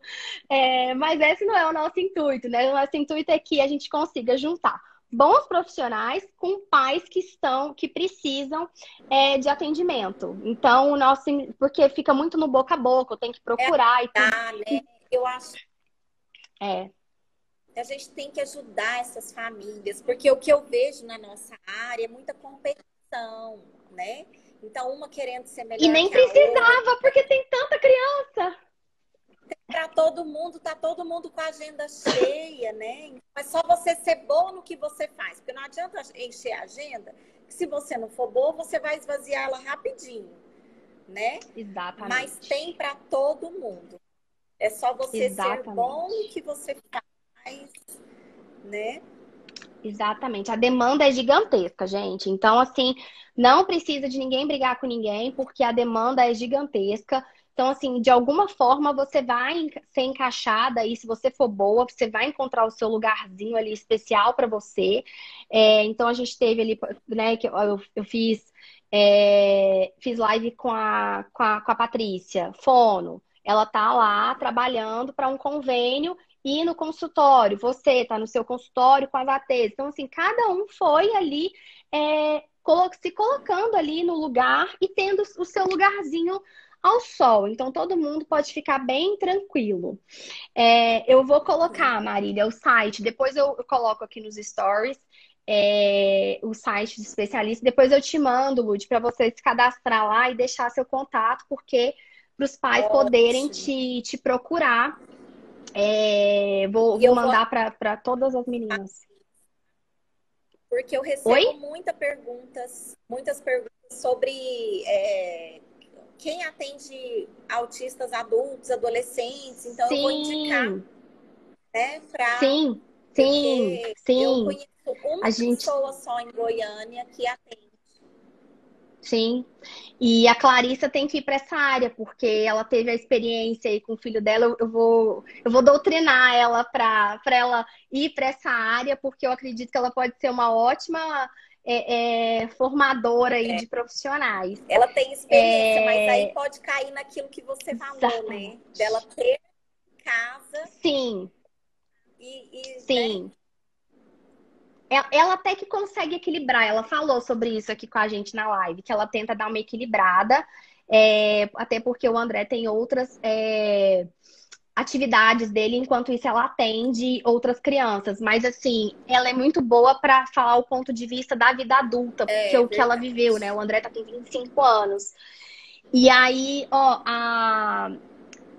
É, mas esse não é o nosso intuito, né? O nosso intuito é que a gente consiga juntar bons profissionais com pais que estão, que precisam é, de atendimento. Então, o nosso, porque fica muito no boca a boca, eu tenho que procurar é, e tudo. Tá, né? Eu acho. É. A gente tem que ajudar essas famílias, porque o que eu vejo na nossa área é muita competição, né? Então, uma querendo ser melhor. E nem precisava, porque tem tanta criança. Para todo mundo, tá todo mundo com a agenda cheia, né? Mas só você ser bom no que você faz. Porque não adianta encher a agenda, que se você não for boa, você vai esvaziar ela rapidinho, né? Exatamente. Mas tem para todo mundo. É só você Exatamente. ser bom no que você faz, né? Exatamente. A demanda é gigantesca, gente. Então, assim, não precisa de ninguém brigar com ninguém, porque a demanda é gigantesca. Então, assim, de alguma forma você vai ser encaixada e se você for boa, você vai encontrar o seu lugarzinho ali especial para você. É, então, a gente teve ali, né, que eu, eu fiz, é, fiz live com a, com a, com a Patrícia, Fono. Ela tá lá trabalhando para um convênio e no consultório. Você tá no seu consultório com as ATs. Então, assim, cada um foi ali é, se colocando ali no lugar e tendo o seu lugarzinho ao sol. Então, todo mundo pode ficar bem tranquilo. É, eu vou colocar, Marília, o site, depois eu, eu coloco aqui nos stories. É, o site de especialista. Depois eu te mando, Lud, para você se cadastrar lá e deixar seu contato, porque para os pais Ótimo. poderem te, te procurar. É, vou, vou mandar vou... para todas as meninas. Porque eu recebo Oi? muita perguntas, muitas perguntas sobre é, quem atende autistas adultos, adolescentes. Então, sim. eu vou indicar, né, pra... Sim, sim, sim. Eu conheço uma a pessoa gente... só em Goiânia que atende. Sim. E a Clarissa tem que ir para essa área, porque ela teve a experiência aí com o filho dela. Eu vou, eu vou doutrinar ela para ela ir para essa área, porque eu acredito que ela pode ser uma ótima é, é, formadora aí é. de profissionais. Ela tem experiência, mas é. aí pode cair naquilo que você falou, né? Exatamente. né? Dela ter casa. Sim. E, e né? Sim. Né? Ela até que consegue equilibrar. Ela falou sobre isso aqui com a gente na live, que ela tenta dar uma equilibrada, é, até porque o André tem outras é, atividades dele, enquanto isso ela atende outras crianças. Mas assim, ela é muito boa para falar o ponto de vista da vida adulta, é, porque é, o que ela viveu, né? O André tá com 25 anos. E aí, ó, a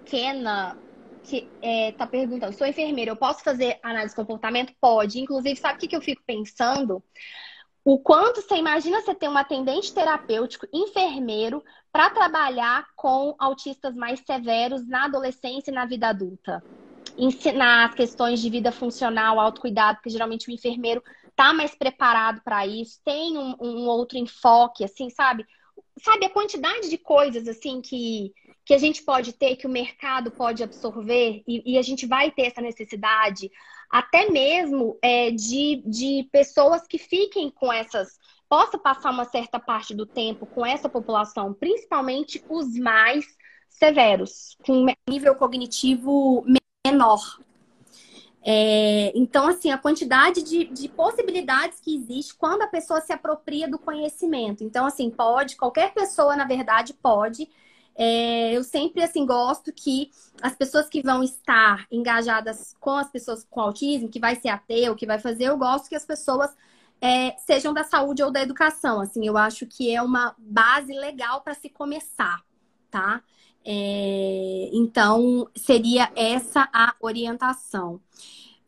Kena que é, tá perguntando, sou enfermeira, eu posso fazer análise de comportamento? Pode. Inclusive, sabe o que, que eu fico pensando? O quanto você imagina você ter um atendente terapêutico, enfermeiro, para trabalhar com autistas mais severos na adolescência e na vida adulta? Ensinar as questões de vida funcional, autocuidado, porque geralmente o enfermeiro tá mais preparado para isso, tem um, um outro enfoque, assim, sabe? Sabe, a quantidade de coisas, assim, que que a gente pode ter, que o mercado pode absorver, e, e a gente vai ter essa necessidade, até mesmo é, de, de pessoas que fiquem com essas. Possa passar uma certa parte do tempo com essa população, principalmente os mais severos, com nível cognitivo menor. É, então, assim, a quantidade de, de, possibilidades que existe quando a pessoa se apropria do conhecimento. Então, assim, pode, qualquer pessoa, na verdade, pode é, eu sempre assim gosto que as pessoas que vão estar engajadas com as pessoas com autismo, que vai ser ateu, que vai fazer, eu gosto que as pessoas é, sejam da saúde ou da educação. Assim, eu acho que é uma base legal para se começar, tá? É, então, seria essa a orientação.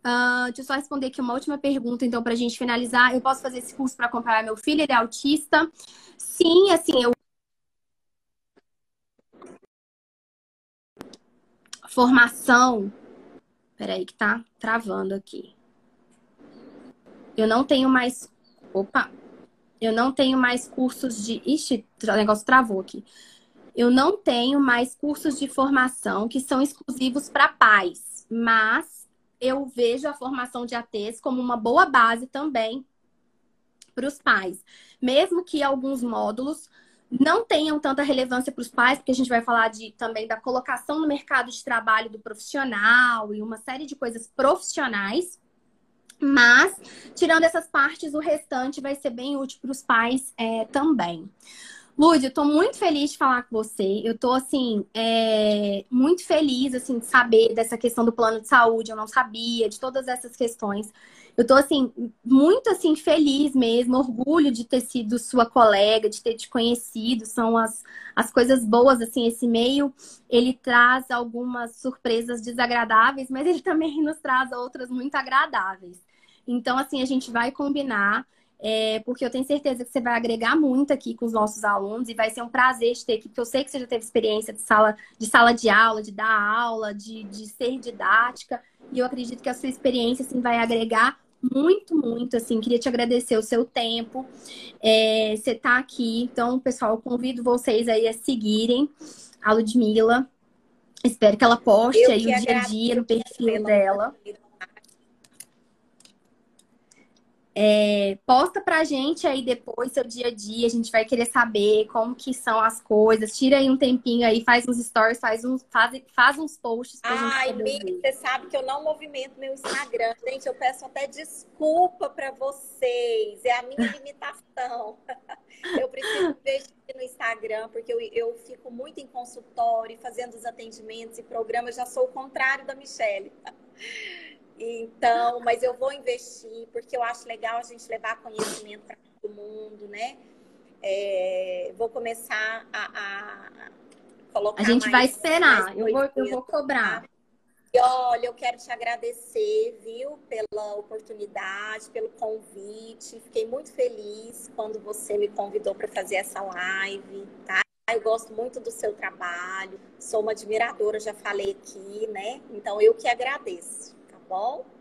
Uh, deixa eu só responder aqui uma última pergunta, então, para a gente finalizar. Eu posso fazer esse curso para acompanhar meu filho? Ele é autista? Sim, assim, eu. Formação. Peraí, que tá travando aqui. Eu não tenho mais. Opa! Eu não tenho mais cursos de. Ixi, o negócio travou aqui. Eu não tenho mais cursos de formação que são exclusivos para pais, mas eu vejo a formação de ATs como uma boa base também para os pais. Mesmo que alguns módulos não tenham tanta relevância para os pais, porque a gente vai falar de, também da colocação no mercado de trabalho do profissional e uma série de coisas profissionais. Mas, tirando essas partes, o restante vai ser bem útil para os pais é, também. Lud, eu tô muito feliz de falar com você. Eu tô, assim, é, muito feliz, assim, de saber dessa questão do plano de saúde. Eu não sabia de todas essas questões. Eu tô, assim, muito, assim, feliz mesmo. Orgulho de ter sido sua colega, de ter te conhecido. São as, as coisas boas, assim, esse meio. Ele traz algumas surpresas desagradáveis, mas ele também nos traz outras muito agradáveis. Então, assim, a gente vai combinar é, porque eu tenho certeza que você vai agregar muito aqui com os nossos alunos e vai ser um prazer te ter aqui, porque eu sei que você já teve experiência de sala de, sala de aula, de dar aula, de, de ser didática, e eu acredito que a sua experiência assim, vai agregar muito, muito, assim, queria te agradecer o seu tempo, é, você tá aqui, então, pessoal, convido vocês aí a seguirem a Ludmilla, espero que ela poste eu aí o dia a dia no perfil dela. É, posta pra gente aí depois seu dia a dia, a gente vai querer saber como que são as coisas. Tira aí um tempinho aí, faz uns stories, faz uns, faz, faz uns posts pra Ai, gente poder você sabe que eu não movimento meu Instagram. Gente, eu peço até desculpa para vocês. É a minha limitação. eu preciso investir no Instagram, porque eu, eu fico muito em consultório, fazendo os atendimentos e programas. Já sou o contrário da Michelle. Então, mas eu vou investir, porque eu acho legal a gente levar conhecimento para todo mundo, né? É, vou começar a, a, colocar. A gente mais, vai esperar, eu vou, eu vou cobrar. E olha, eu quero te agradecer, viu, pela oportunidade, pelo convite. Fiquei muito feliz quando você me convidou para fazer essa live, tá? Eu gosto muito do seu trabalho, sou uma admiradora, já falei aqui, né? Então eu que agradeço bom?